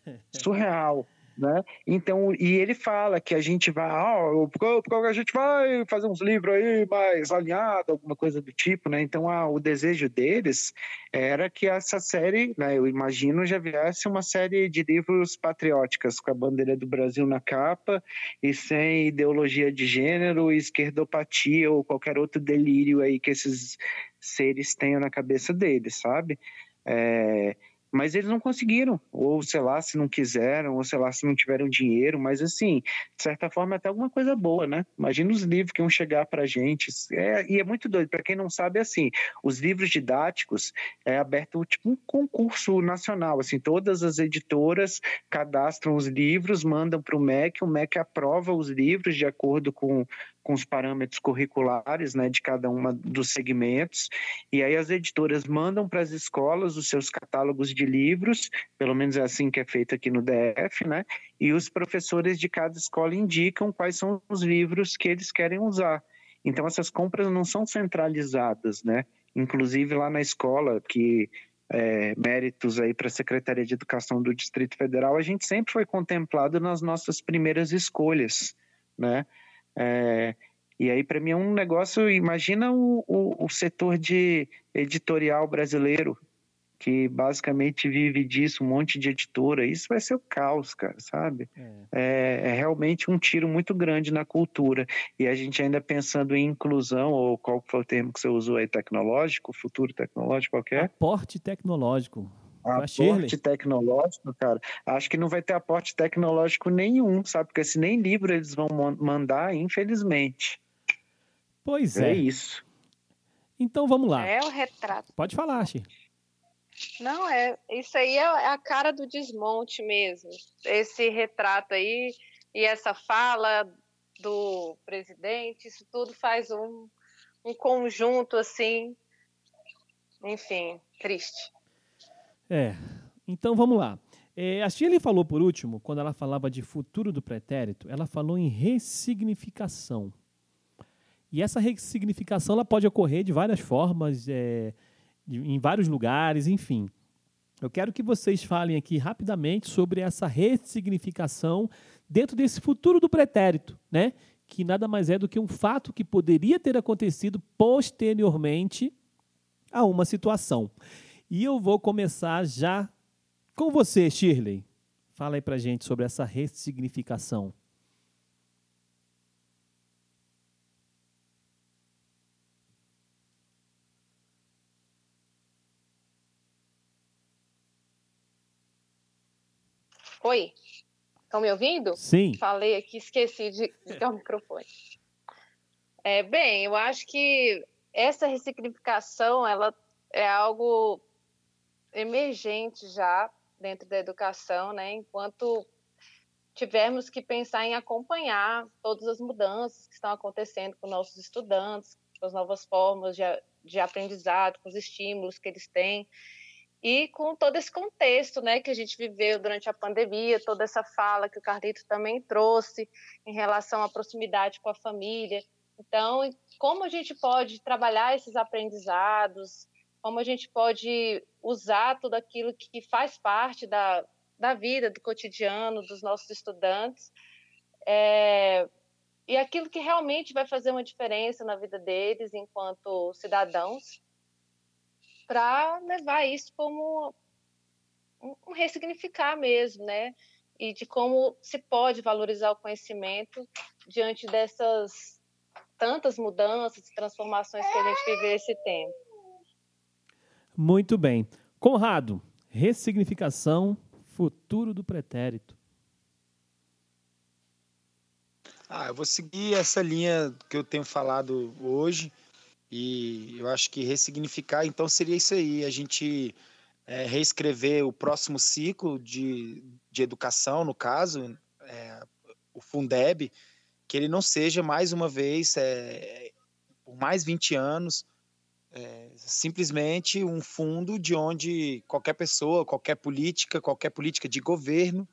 surreal né? Então, e ele fala que a gente vai, ó, oh, a gente vai fazer uns livros aí mais alinhados, alguma coisa do tipo, né? Então, ah, o desejo deles era que essa série, né, eu imagino, já viesse uma série de livros patrióticas com a bandeira do Brasil na capa e sem ideologia de gênero, esquerdopatia ou qualquer outro delírio aí que esses seres tenham na cabeça deles, sabe? É, mas eles não conseguiram, ou sei lá, se não quiseram, ou sei lá, se não tiveram dinheiro, mas assim, de certa forma, é até alguma coisa boa, né? Imagina os livros que iam chegar para a gente, é, e é muito doido, para quem não sabe, é assim, os livros didáticos é aberto tipo um concurso nacional, assim, todas as editoras cadastram os livros, mandam para o MEC, o MEC aprova os livros de acordo com com os parâmetros curriculares né, de cada uma dos segmentos, e aí as editoras mandam para as escolas os seus catálogos de livros, pelo menos é assim que é feito aqui no DF, né, e os professores de cada escola indicam quais são os livros que eles querem usar. Então essas compras não são centralizadas, né? Inclusive lá na escola, que é, méritos aí para a Secretaria de Educação do Distrito Federal, a gente sempre foi contemplado nas nossas primeiras escolhas, né? É, e aí, para mim, é um negócio. Imagina o, o, o, setor de editorial brasileiro, que basicamente vive disso, um monte de editora. Isso vai ser o caos, cara, sabe? É. É, é realmente um tiro muito grande na cultura. E a gente ainda pensando em inclusão, ou qual foi o termo que você usou aí, tecnológico, futuro tecnológico, qualquer? Aporte tecnológico. Aporte tecnológico, cara, acho que não vai ter aporte tecnológico nenhum, sabe? Porque se nem livro eles vão mandar, infelizmente. Pois é. É isso. Então vamos lá. É o retrato. Pode falar, Xi. Não, é, isso aí é a cara do desmonte mesmo. Esse retrato aí e essa fala do presidente, isso tudo faz um, um conjunto assim, enfim, triste. É, então vamos lá. É, a Shirley falou por último, quando ela falava de futuro do pretérito, ela falou em ressignificação. E essa ressignificação ela pode ocorrer de várias formas, é, em vários lugares, enfim. Eu quero que vocês falem aqui rapidamente sobre essa ressignificação dentro desse futuro do pretérito, né? Que nada mais é do que um fato que poderia ter acontecido posteriormente a uma situação. E eu vou começar já com você, Shirley. Fala aí pra gente sobre essa ressignificação. Oi, estão me ouvindo? Sim. Falei aqui, esqueci de ligar o microfone. É, bem, eu acho que essa ressignificação ela é algo emergente já dentro da educação, né? Enquanto tivermos que pensar em acompanhar todas as mudanças que estão acontecendo com nossos estudantes, com as novas formas de, de aprendizado, com os estímulos que eles têm e com todo esse contexto, né, que a gente viveu durante a pandemia, toda essa fala que o Carlito também trouxe em relação à proximidade com a família. Então, como a gente pode trabalhar esses aprendizados, como a gente pode usar tudo aquilo que faz parte da, da vida, do cotidiano dos nossos estudantes, é, e aquilo que realmente vai fazer uma diferença na vida deles enquanto cidadãos, para levar isso como um, ressignificar mesmo, né? E de como se pode valorizar o conhecimento diante dessas tantas mudanças e transformações que a gente vive esse tempo. Muito bem. Conrado, ressignificação, futuro do pretérito. Ah, eu vou seguir essa linha que eu tenho falado hoje e eu acho que ressignificar, então seria isso aí, a gente é, reescrever o próximo ciclo de, de educação, no caso, é, o Fundeb, que ele não seja mais uma vez, é, por mais 20 anos, é simplesmente um fundo de onde qualquer pessoa, qualquer política, qualquer política de governo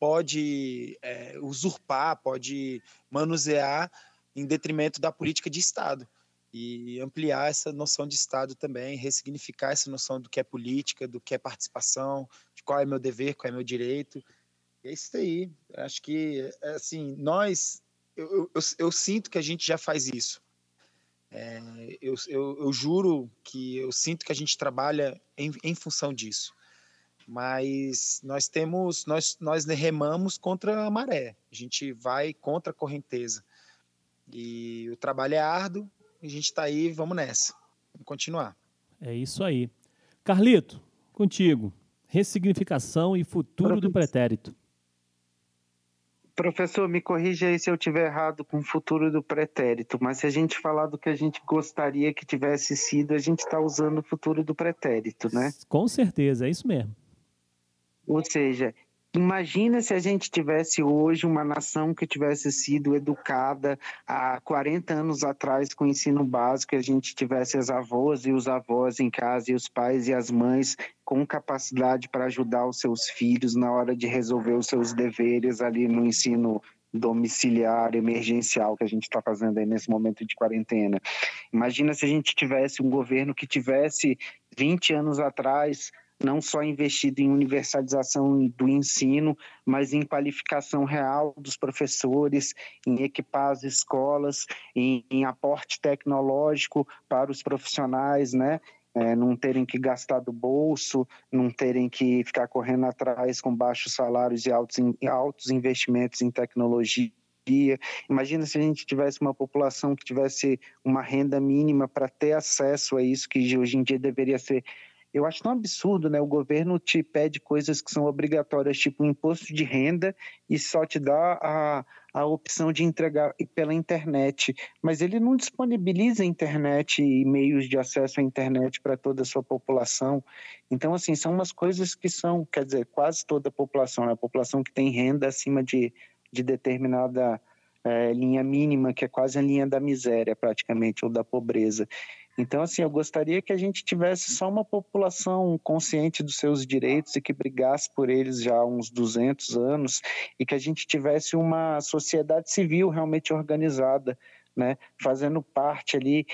pode é, usurpar, pode manusear em detrimento da política de Estado. E ampliar essa noção de Estado também, ressignificar essa noção do que é política, do que é participação, de qual é meu dever, qual é meu direito. E é isso aí. Acho que, assim, nós, eu, eu, eu sinto que a gente já faz isso. É, eu, eu, eu, juro que eu sinto que a gente trabalha em, em função disso. Mas nós temos, nós, nós remamos contra a maré. A gente vai contra a correnteza. E o trabalho é árduo. A gente está aí, vamos nessa. Vamos continuar. É isso aí. Carlito, contigo. Ressignificação e futuro do pretérito. Professor, me corrija aí se eu tiver errado com o futuro do pretérito, mas se a gente falar do que a gente gostaria que tivesse sido, a gente está usando o futuro do pretérito, né? Com certeza, é isso mesmo. Ou seja, Imagina se a gente tivesse hoje uma nação que tivesse sido educada há 40 anos atrás com ensino básico, e a gente tivesse as avós e os avós em casa e os pais e as mães com capacidade para ajudar os seus filhos na hora de resolver os seus deveres ali no ensino domiciliar emergencial que a gente está fazendo aí nesse momento de quarentena. Imagina se a gente tivesse um governo que tivesse 20 anos atrás não só investido em universalização do ensino, mas em qualificação real dos professores, em equipar as escolas, em, em aporte tecnológico para os profissionais, né? É, não terem que gastar do bolso, não terem que ficar correndo atrás com baixos salários e altos, altos investimentos em tecnologia. Imagina se a gente tivesse uma população que tivesse uma renda mínima para ter acesso a isso que hoje em dia deveria ser eu acho tão absurdo, né? O governo te pede coisas que são obrigatórias, tipo imposto de renda, e só te dá a, a opção de entregar pela internet. Mas ele não disponibiliza internet e meios de acesso à internet para toda a sua população. Então, assim, são umas coisas que são, quer dizer, quase toda a população, né? a população que tem renda acima de, de determinada é, linha mínima, que é quase a linha da miséria, praticamente, ou da pobreza. Então, assim, eu gostaria que a gente tivesse só uma população consciente dos seus direitos e que brigasse por eles já há uns 200 anos e que a gente tivesse uma sociedade civil realmente organizada, né, fazendo parte ali.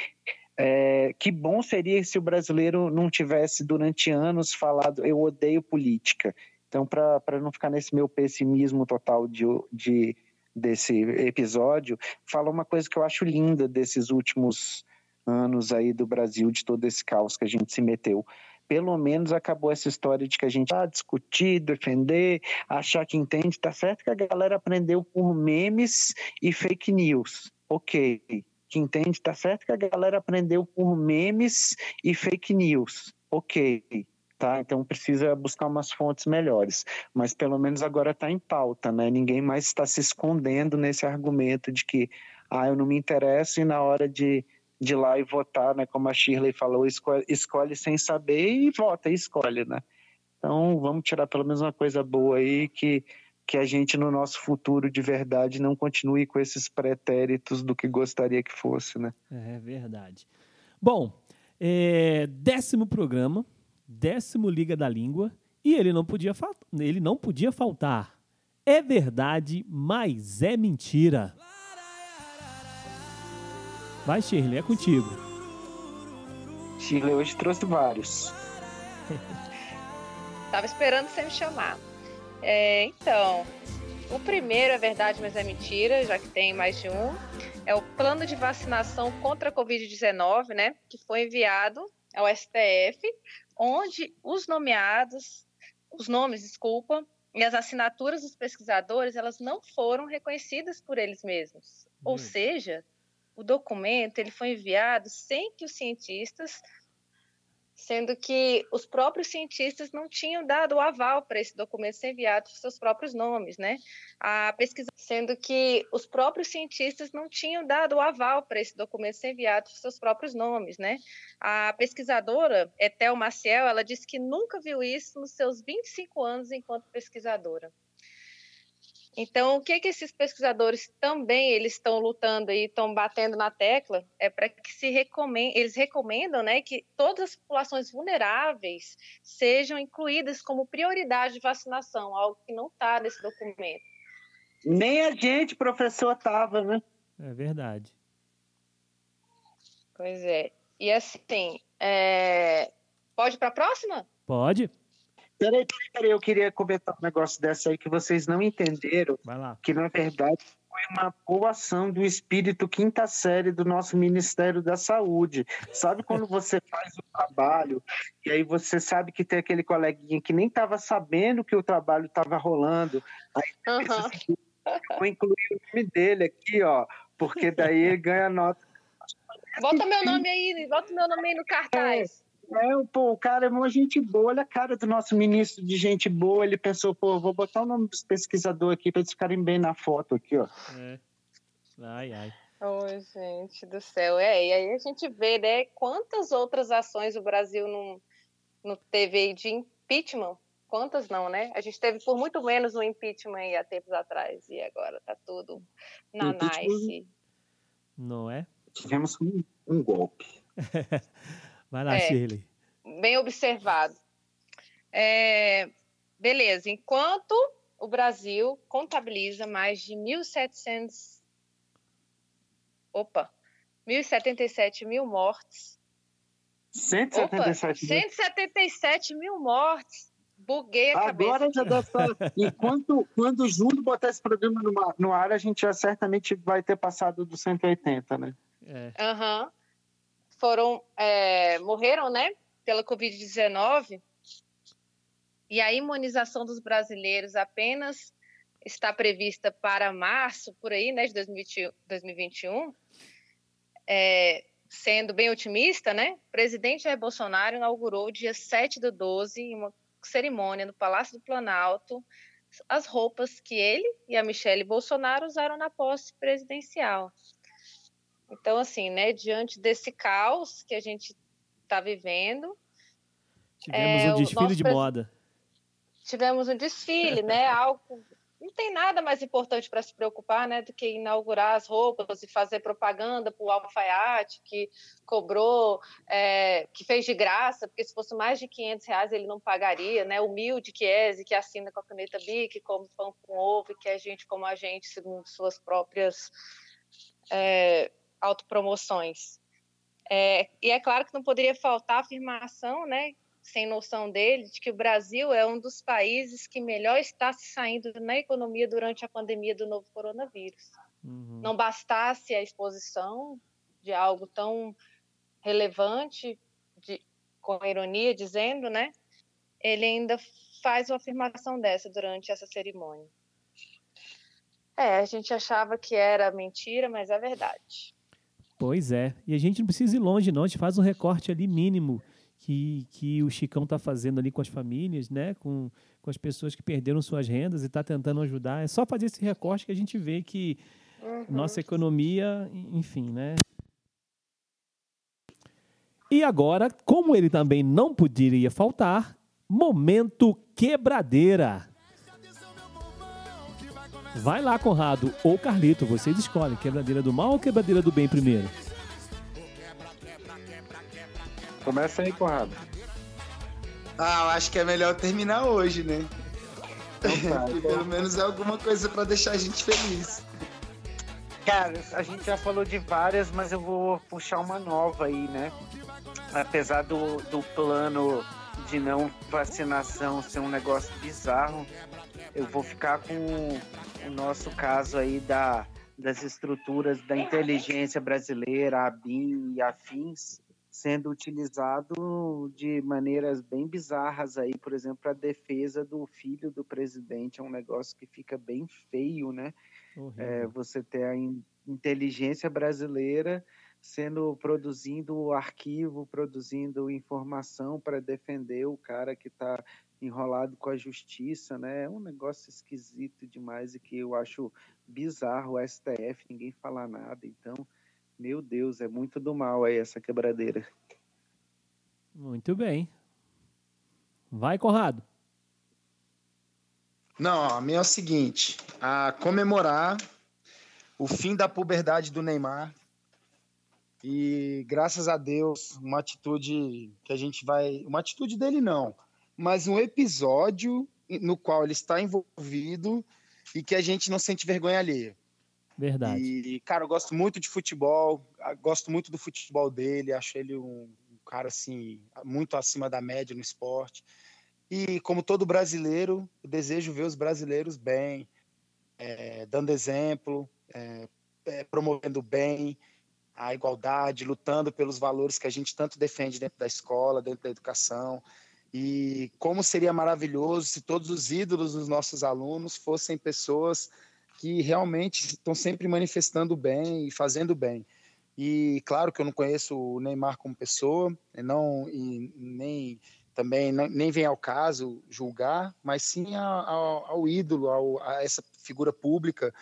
É, que bom seria se o brasileiro não tivesse durante anos falado eu odeio política. Então, para não ficar nesse meu pessimismo total de, de desse episódio, fala uma coisa que eu acho linda desses últimos anos aí do Brasil, de todo esse caos que a gente se meteu. Pelo menos acabou essa história de que a gente vai discutir, defender, achar que entende. Tá certo que a galera aprendeu por memes e fake news. Ok. Que entende, tá certo que a galera aprendeu por memes e fake news. Ok. Tá? Então precisa buscar umas fontes melhores. Mas pelo menos agora está em pauta, né? Ninguém mais está se escondendo nesse argumento de que ah, eu não me interesso e na hora de de lá e votar, né? Como a Shirley falou, escolhe, escolhe sem saber e vota e escolhe, né? Então, vamos tirar pelo menos uma coisa boa aí que que a gente no nosso futuro de verdade não continue com esses pretéritos do que gostaria que fosse, né? É verdade. Bom, é, décimo programa, décimo Liga da Língua, e ele não podia, ele não podia faltar. É verdade, mas é mentira. Vai, Shirley, é contigo. Shirley hoje trouxe vários. Tava esperando você me chamar. É, então, o primeiro é verdade, mas é mentira, já que tem mais de um. É o plano de vacinação contra a Covid-19, né? Que foi enviado ao STF, onde os nomeados, os nomes, desculpa, e as assinaturas dos pesquisadores, elas não foram reconhecidas por eles mesmos. Hum. Ou seja, o documento ele foi enviado sem que os cientistas sendo que os próprios cientistas não tinham dado o aval para esse documento ser enviado com seus próprios nomes, né? A pesquisa, sendo que os próprios cientistas não tinham dado o aval para esse documento ser enviado com seus próprios nomes, né? A pesquisadora Etel Maciel, ela disse que nunca viu isso nos seus 25 anos enquanto pesquisadora. Então, o que que esses pesquisadores também eles estão lutando e estão batendo na tecla é para que se recomend... eles recomendam, né, que todas as populações vulneráveis sejam incluídas como prioridade de vacinação, algo que não está nesse documento. Nem a gente, professor, estava, né? É verdade. Pois é. E assim, é... pode para a próxima? Pode. Peraí, peraí, eu queria comentar um negócio dessa aí que vocês não entenderam. Vai lá. Que na verdade foi uma coação do espírito quinta série do nosso Ministério da Saúde. Sabe quando você faz o trabalho e aí você sabe que tem aquele coleguinha que nem estava sabendo que o trabalho estava rolando. Aí uhum. assim, vou incluir o nome dele aqui, ó, porque daí ele ganha nota. Bota meu nome aí, bota meu nome aí no cartaz. É. É, pô, o cara é uma gente boa, olha a cara do nosso ministro de gente boa. Ele pensou, pô, vou botar o nome dos pesquisadores aqui para eles ficarem bem na foto aqui, ó. É. Ai, ai. Oi, gente do céu. É, e aí a gente vê, né, quantas outras ações o Brasil não, não teve de impeachment. Quantas não, né? A gente teve por muito menos um impeachment aí há tempos atrás. E agora tá tudo na nice. Não é? Tivemos um, um golpe. Vai lá, é, Shirley. Bem observado. É, beleza. Enquanto o Brasil contabiliza mais de 1.700. Opa! 1.077 mil mortes. 177 Opa, mil. 177 mil mortes. Buguei a Agora cabeça. já deve estar. Enquanto quando o Júlio botar esse programa no, no ar, a gente já certamente vai ter passado dos 180, né? É. Aham. Uhum foram é, morreram, né, pela Covid-19 e a imunização dos brasileiros apenas está prevista para março, por aí, né, de 2021, é, sendo bem otimista, né, o presidente Jair Bolsonaro inaugurou dia 7 do 12, em uma cerimônia no Palácio do Planalto, as roupas que ele e a Michelle Bolsonaro usaram na posse presidencial. Então, assim, né, diante desse caos que a gente está vivendo. Tivemos é, um desfile de moda. Tivemos um desfile, né? Algo. Não tem nada mais importante para se preocupar, né, do que inaugurar as roupas e fazer propaganda para o alfaiate que cobrou, é, que fez de graça, porque se fosse mais de 500 reais ele não pagaria, né? Humilde que é, e que assina com a caneta Bic, come pão com ovo, que é gente como a gente, segundo suas próprias é, autopromoções. É, e é claro que não poderia faltar a afirmação, né, sem noção dele, de que o Brasil é um dos países que melhor está se saindo na economia durante a pandemia do novo coronavírus. Uhum. Não bastasse a exposição de algo tão relevante, de, com ironia dizendo, né, ele ainda faz uma afirmação dessa durante essa cerimônia. É, a gente achava que era mentira, mas é verdade. Pois é. E a gente não precisa ir longe, não. A gente faz um recorte ali mínimo que, que o Chicão está fazendo ali com as famílias, né? Com, com as pessoas que perderam suas rendas e está tentando ajudar. É só fazer esse recorte que a gente vê que uhum. nossa economia, enfim, né? E agora, como ele também não poderia faltar, momento quebradeira. Vai lá, Conrado ou Carlito, vocês escolhem quebradeira do mal ou quebradeira do bem primeiro. Começa aí, Conrado. Ah, eu acho que é melhor terminar hoje, né? Então tá, Que Pelo menos é alguma coisa pra deixar a gente feliz. Cara, a gente já falou de várias, mas eu vou puxar uma nova aí, né? Apesar do, do plano de não vacinação ser um negócio bizarro, eu vou ficar com o nosso caso aí da, das estruturas da inteligência brasileira, a BIM e afins, sendo utilizado de maneiras bem bizarras aí, por exemplo, a defesa do filho do presidente é um negócio que fica bem feio, né? É, você ter a in- inteligência brasileira sendo produzindo arquivo, produzindo informação para defender o cara que está enrolado com a justiça, né? É um negócio esquisito demais e que eu acho bizarro o STF, ninguém falar nada. Então, meu Deus, é muito do mal aí essa quebradeira. Muito bem. Vai, Conrado. Não, a minha é o seguinte: a comemorar o fim da puberdade do Neymar. E graças a Deus, uma atitude que a gente vai. Uma atitude dele não, mas um episódio no qual ele está envolvido e que a gente não sente vergonha alheia. Verdade. E, cara, eu gosto muito de futebol, gosto muito do futebol dele, acho ele um, cara, assim, muito acima da média no esporte. E, como todo brasileiro, desejo ver os brasileiros bem, é, dando exemplo, é, é, promovendo bem a igualdade, lutando pelos valores que a gente tanto defende dentro da escola, dentro da educação. E como seria maravilhoso se todos os ídolos dos nossos alunos fossem pessoas que realmente estão sempre manifestando bem e fazendo bem. E claro que eu não conheço o Neymar como pessoa, não e nem também não, nem vem ao caso julgar, mas sim ao, ao, ídolo, ao, a essa figura pública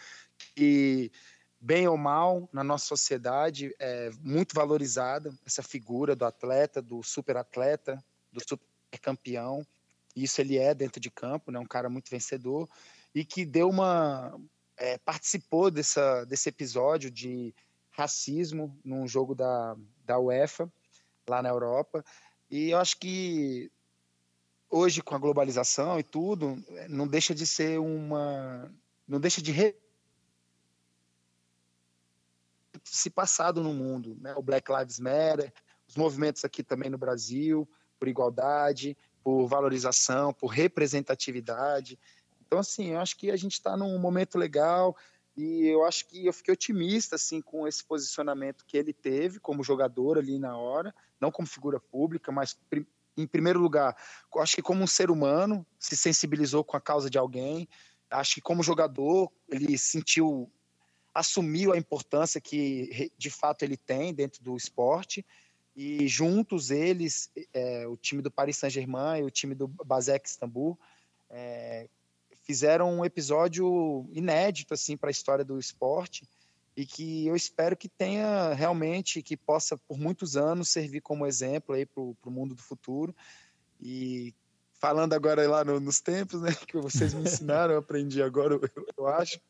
que bem ou mal na nossa sociedade é muito valorizada essa figura do atleta, do superatleta, do supercampeão. Isso ele é dentro de campo, né? Um cara muito vencedor e que deu uma é, participou dessa, desse episódio de racismo num jogo da, da UEFA lá na Europa. E eu acho que hoje, com a globalização e tudo, não deixa de ser uma. não deixa de re... se passado no mundo. Né? O Black Lives Matter, os movimentos aqui também no Brasil, por igualdade, por valorização, por representatividade. Então, assim, eu acho que a gente está num momento legal e eu acho que eu fiquei otimista assim com esse posicionamento que ele teve como jogador ali na hora, não como figura pública, mas em primeiro lugar, acho que como um ser humano se sensibilizou com a causa de alguém. Acho que como jogador ele sentiu, assumiu a importância que de fato ele tem dentro do esporte e juntos eles, é, o time do Paris Saint-Germain e o time do Basek Istambul, é, fizeram um episódio inédito assim para a história do esporte e que eu espero que tenha realmente que possa por muitos anos servir como exemplo aí para o mundo do futuro. E falando agora lá no, nos tempos né que vocês me ensinaram eu aprendi agora eu, eu acho.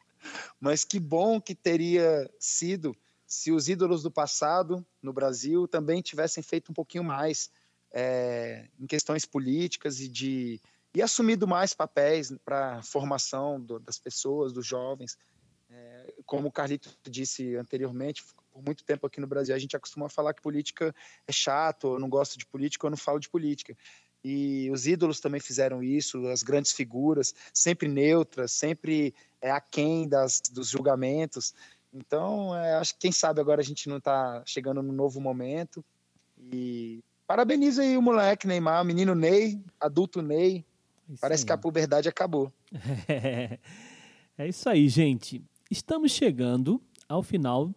Mas que bom que teria sido se os ídolos do passado no Brasil também tivessem feito um pouquinho mais é, em questões políticas e de e assumido mais papéis para a formação do, das pessoas, dos jovens. É, como o Carlito disse anteriormente, por muito tempo aqui no Brasil a gente acostuma falar que política é chato, eu não gosto de política, eu não falo de política. E os ídolos também fizeram isso, as grandes figuras, sempre neutras, sempre é, aquém das, dos julgamentos. Então, é, acho que quem sabe agora a gente não está chegando num novo momento. E parabenizo aí o moleque Neymar, o menino Ney, adulto Ney, isso Parece aí. que a puberdade acabou. é isso aí, gente. Estamos chegando ao final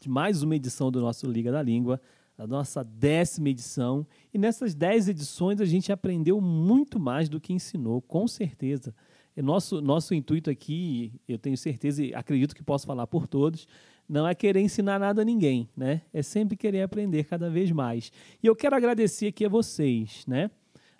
de mais uma edição do nosso Liga da Língua, a nossa décima edição. E nessas dez edições a gente aprendeu muito mais do que ensinou, com certeza. E nosso, nosso intuito aqui, eu tenho certeza e acredito que posso falar por todos, não é querer ensinar nada a ninguém, né? É sempre querer aprender cada vez mais. E eu quero agradecer aqui a vocês, né?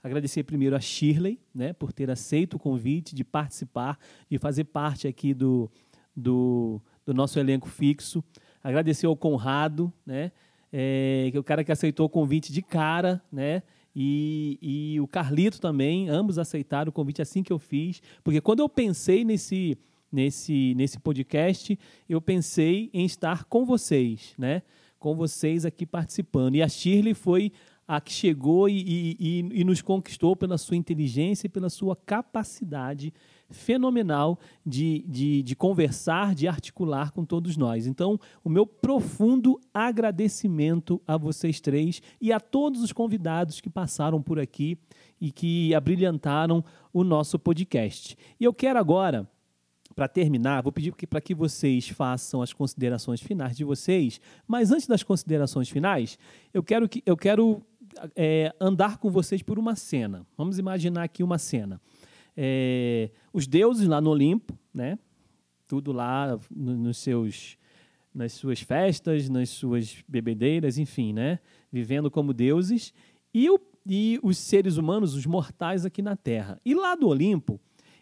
Agradecer primeiro a Shirley, né, por ter aceito o convite de participar, de fazer parte aqui do, do, do nosso elenco fixo. Agradecer ao Conrado, né, é, que é o cara que aceitou o convite de cara, né, e, e o Carlito também, ambos aceitaram o convite assim que eu fiz, porque quando eu pensei nesse, nesse, nesse podcast, eu pensei em estar com vocês, né, com vocês aqui participando. E a Shirley foi a que chegou e, e, e, nos conquistou pela sua inteligência e pela sua capacidade fenomenal de, de, de, conversar, de articular com todos nós. Então, o meu profundo agradecimento a vocês três e a todos os convidados que passaram por aqui e que abrilhantaram o nosso podcast. E eu quero agora para terminar, vou pedir para que vocês façam as considerações finais de vocês, mas antes das considerações finais, eu quero que eu quero é, andar com vocês por uma cena. Vamos imaginar aqui uma cena. É, os deuses lá no Olimpo, né? Tudo lá nos seus, nas suas festas, nas suas bebedeiras, enfim, né? Vivendo como deuses. E, o, e os seres humanos, os mortais aqui na Terra. E lá do Olimpo,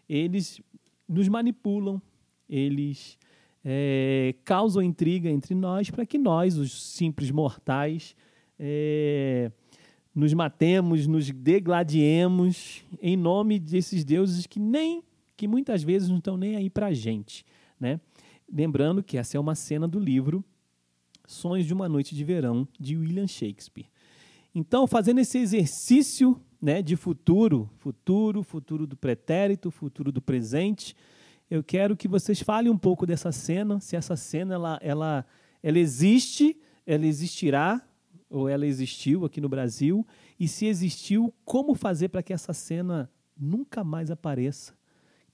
eles nos manipulam, eles é, causam intriga entre nós para que nós, os simples mortais, é, nos matemos, nos degladiemos em nome desses deuses que nem que muitas vezes não estão nem aí para a gente, né? Lembrando que essa é uma cena do livro Sonhos de uma Noite de Verão de William Shakespeare. Então, fazendo esse exercício, né, de futuro, futuro, futuro do pretérito, futuro do presente, eu quero que vocês falem um pouco dessa cena, se essa cena ela, ela, ela existe, ela existirá ou ela existiu aqui no Brasil? E se existiu, como fazer para que essa cena nunca mais apareça?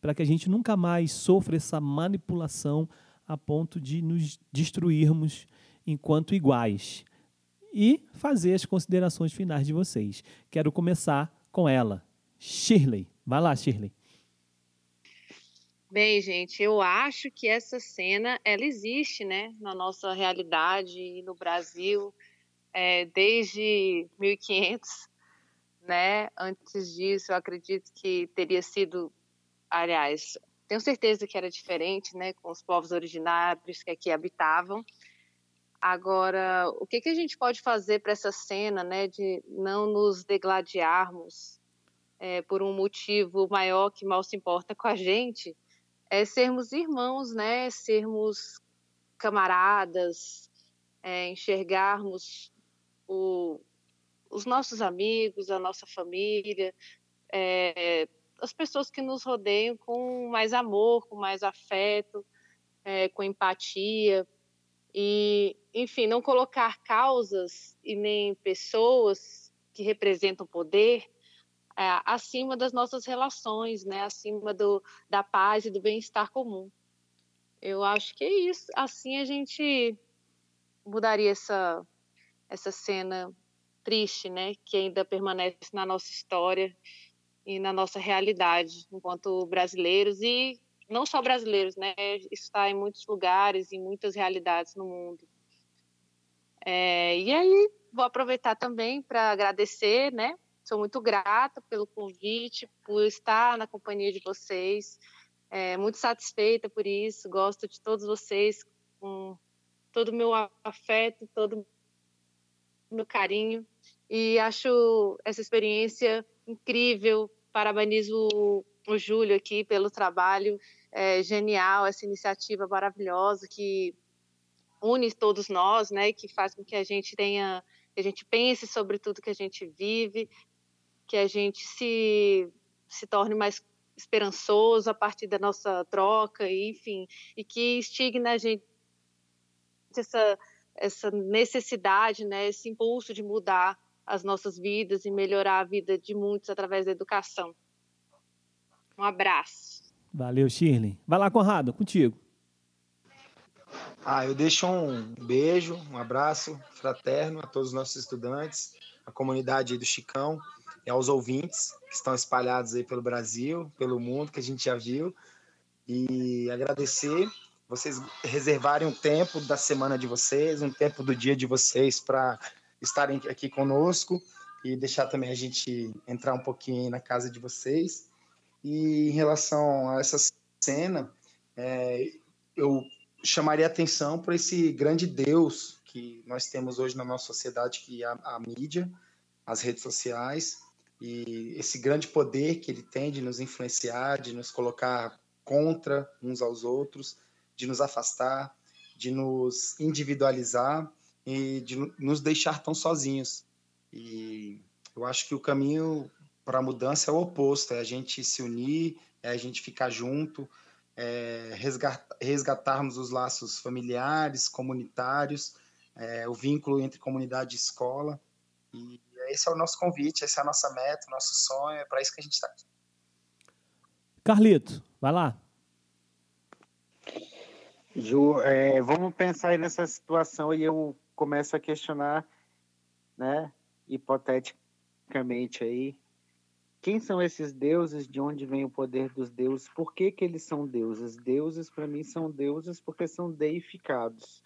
Para que a gente nunca mais sofra essa manipulação a ponto de nos destruirmos enquanto iguais? E fazer as considerações finais de vocês. Quero começar com ela, Shirley. Vai lá, Shirley. Bem, gente, eu acho que essa cena ela existe, né, na nossa realidade e no Brasil é, desde 1500, né? Antes disso, eu acredito que teria sido, aliás, tenho certeza que era diferente, né? Com os povos originários que aqui habitavam. Agora, o que, que a gente pode fazer para essa cena, né? De não nos degladiarmos é, por um motivo maior que mal se importa com a gente, é sermos irmãos, né? Sermos camaradas, é, enxergarmos o, os nossos amigos, a nossa família, é, as pessoas que nos rodeiam com mais amor, com mais afeto, é, com empatia. E, enfim, não colocar causas e nem pessoas que representam poder é, acima das nossas relações, né? acima do, da paz e do bem-estar comum. Eu acho que é isso. Assim a gente mudaria essa, essa cena triste, né, que ainda permanece na nossa história e na nossa realidade enquanto brasileiros e não só brasileiros, né, está em muitos lugares, em muitas realidades no mundo. É, e aí vou aproveitar também para agradecer, né, sou muito grata pelo convite, por estar na companhia de vocês, é, muito satisfeita por isso, gosto de todos vocês com todo o meu afeto, todo meu carinho. E acho essa experiência incrível. Parabenizo o Júlio aqui pelo trabalho. É, genial, essa iniciativa maravilhosa que une todos nós, né, que faz com que a gente tenha, que a gente pense sobre tudo que a gente vive, que a gente se se torne mais esperançoso a partir da nossa troca, enfim, e que instigue na gente essa essa necessidade, né, esse impulso de mudar as nossas vidas e melhorar a vida de muitos através da educação. Um abraço. Valeu, Shirley. Vai lá, Conrado, contigo. Ah, eu deixo um beijo, um abraço fraterno a todos os nossos estudantes, a comunidade do Chicão e aos ouvintes que estão espalhados aí pelo Brasil, pelo mundo, que a gente já viu. E agradecer vocês reservarem um tempo da semana de vocês, um tempo do dia de vocês para estarem aqui conosco e deixar também a gente entrar um pouquinho na casa de vocês. E em relação a essa cena, é, eu chamaria atenção para esse grande Deus que nós temos hoje na nossa sociedade, que é a, a mídia, as redes sociais, e esse grande poder que ele tem de nos influenciar, de nos colocar contra uns aos outros, de nos afastar, de nos individualizar e de nos deixar tão sozinhos. E eu acho que o caminho para a mudança é o oposto, é a gente se unir, é a gente ficar junto, é resgatarmos os laços familiares, comunitários, é, o vínculo entre comunidade e escola. E esse é o nosso convite, essa é a nossa meta, o nosso sonho, é para isso que a gente está aqui. Carlito, vai lá. Ju, é, vamos pensar aí nessa situação e eu começo a questionar, né, hipoteticamente aí, quem são esses deuses, de onde vem o poder dos deuses, por que, que eles são deuses? Deuses, para mim, são deuses porque são deificados,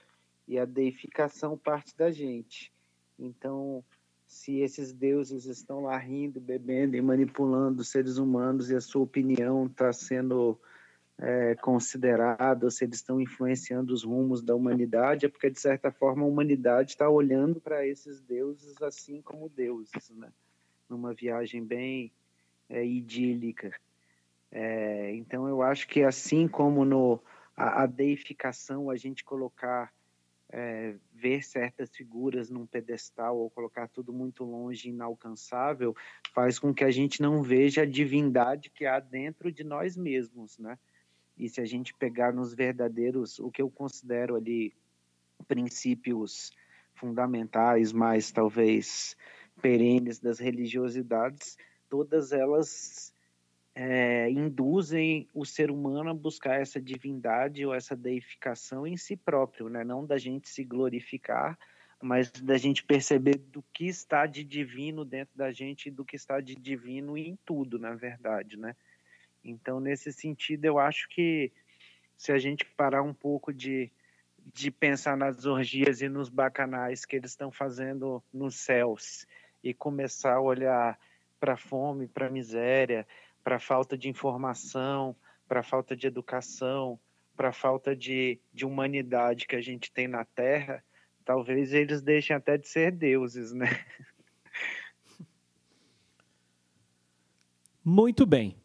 e a deificação parte da gente. Então, se esses deuses estão lá rindo, bebendo e manipulando seres humanos e a sua opinião está sendo é, considerada, se eles estão influenciando os rumos da humanidade, é porque, de certa forma, a humanidade está olhando para esses deuses assim como deuses, né? numa viagem bem é, idílica. É, então, eu acho que, assim como no, a, a deificação, a gente colocar é, ver certas figuras num pedestal ou colocar tudo muito longe, inalcançável, faz com que a gente não veja a divindade que há dentro de nós mesmos, né? E se a gente pegar nos verdadeiros, o que eu considero ali princípios fundamentais, mais talvez perenes das religiosidades, todas elas é, induzem o ser humano a buscar essa divindade ou essa deificação em si próprio, né? não da gente se glorificar, mas da gente perceber do que está de divino dentro da gente e do que está de divino em tudo, na verdade, né? Então, nesse sentido, eu acho que se a gente parar um pouco de, de pensar nas orgias e nos bacanais que eles estão fazendo nos céus e começar a olhar para a fome, para a miséria, para a falta de informação, para a falta de educação, para a falta de, de humanidade que a gente tem na Terra, talvez eles deixem até de ser deuses, né? Muito bem.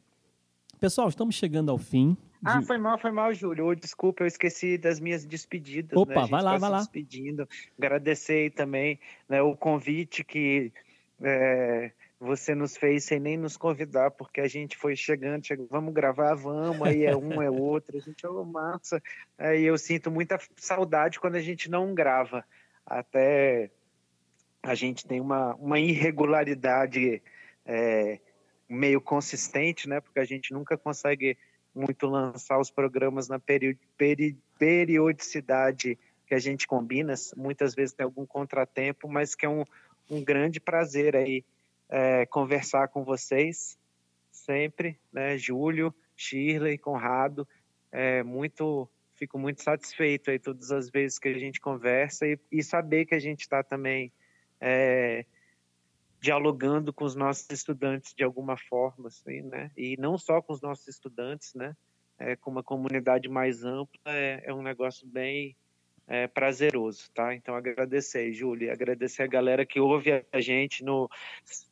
Pessoal, estamos chegando ao fim. Ah, foi mal, foi mal, Júlio. Desculpa, eu esqueci das minhas despedidas. Opa, né? vai lá, vai lá. Despedindo. Agradecer também né, o convite que é, você nos fez sem nem nos convidar, porque a gente foi chegando, chegando vamos gravar, vamos, aí é um, é outro, a gente, oh, massa. Aí eu sinto muita saudade quando a gente não grava. Até a gente tem uma, uma irregularidade é, meio consistente, né? Porque a gente nunca consegue muito lançar os programas na peri peri periodicidade que a gente combina. Muitas vezes tem algum contratempo, mas que é um, um grande prazer aí é, conversar com vocês sempre, né? Júlio, Shirley, Conrado, é, muito, fico muito satisfeito aí todas as vezes que a gente conversa e, e saber que a gente está também é, dialogando com os nossos estudantes de alguma forma, assim, né? E não só com os nossos estudantes, né? É, com uma comunidade mais ampla é, é um negócio bem é, prazeroso, tá? Então agradecer, Júlia, agradecer a galera que ouve a gente no,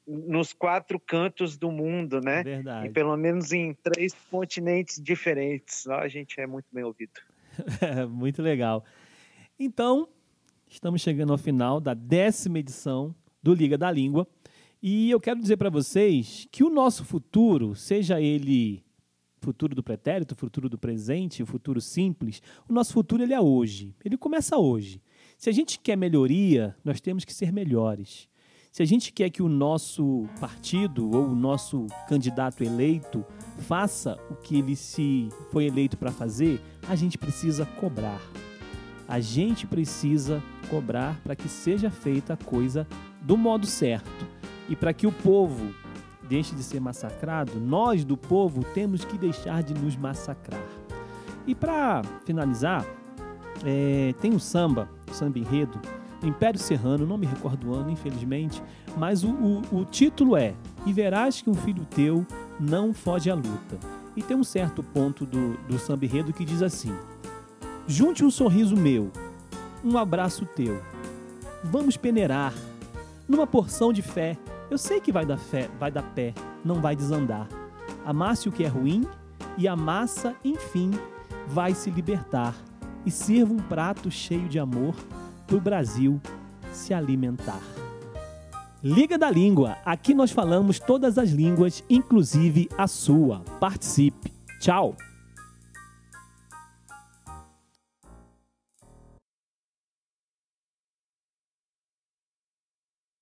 nos quatro cantos do mundo, né? Verdade. E pelo menos em três continentes diferentes. A gente é muito bem ouvido. muito legal. Então, estamos chegando ao final da décima edição do Liga da Língua. E eu quero dizer para vocês que o nosso futuro, seja ele futuro do pretérito, futuro do presente, futuro simples, o nosso futuro ele é hoje. Ele começa hoje. Se a gente quer melhoria, nós temos que ser melhores. Se a gente quer que o nosso partido ou o nosso candidato eleito faça o que ele se foi eleito para fazer, a gente precisa cobrar. A gente precisa cobrar para que seja feita a coisa do modo certo e para que o povo deixe de ser massacrado, nós do povo temos que deixar de nos massacrar. E para finalizar, é, tem um samba, o samba enredo, Império Serrano, não me recordo o ano, infelizmente, mas o, o, o título é E verás que um filho teu não foge à luta. E tem um certo ponto do, do samba enredo que diz assim: Junte um sorriso meu, um abraço teu. Vamos peneirar numa porção de fé. Eu sei que vai dar fé, vai dar pé, não vai desandar. Amasse o que é ruim e a massa, enfim, vai se libertar. E sirva um prato cheio de amor para o Brasil se alimentar. Liga da Língua. Aqui nós falamos todas as línguas, inclusive a sua. Participe. Tchau!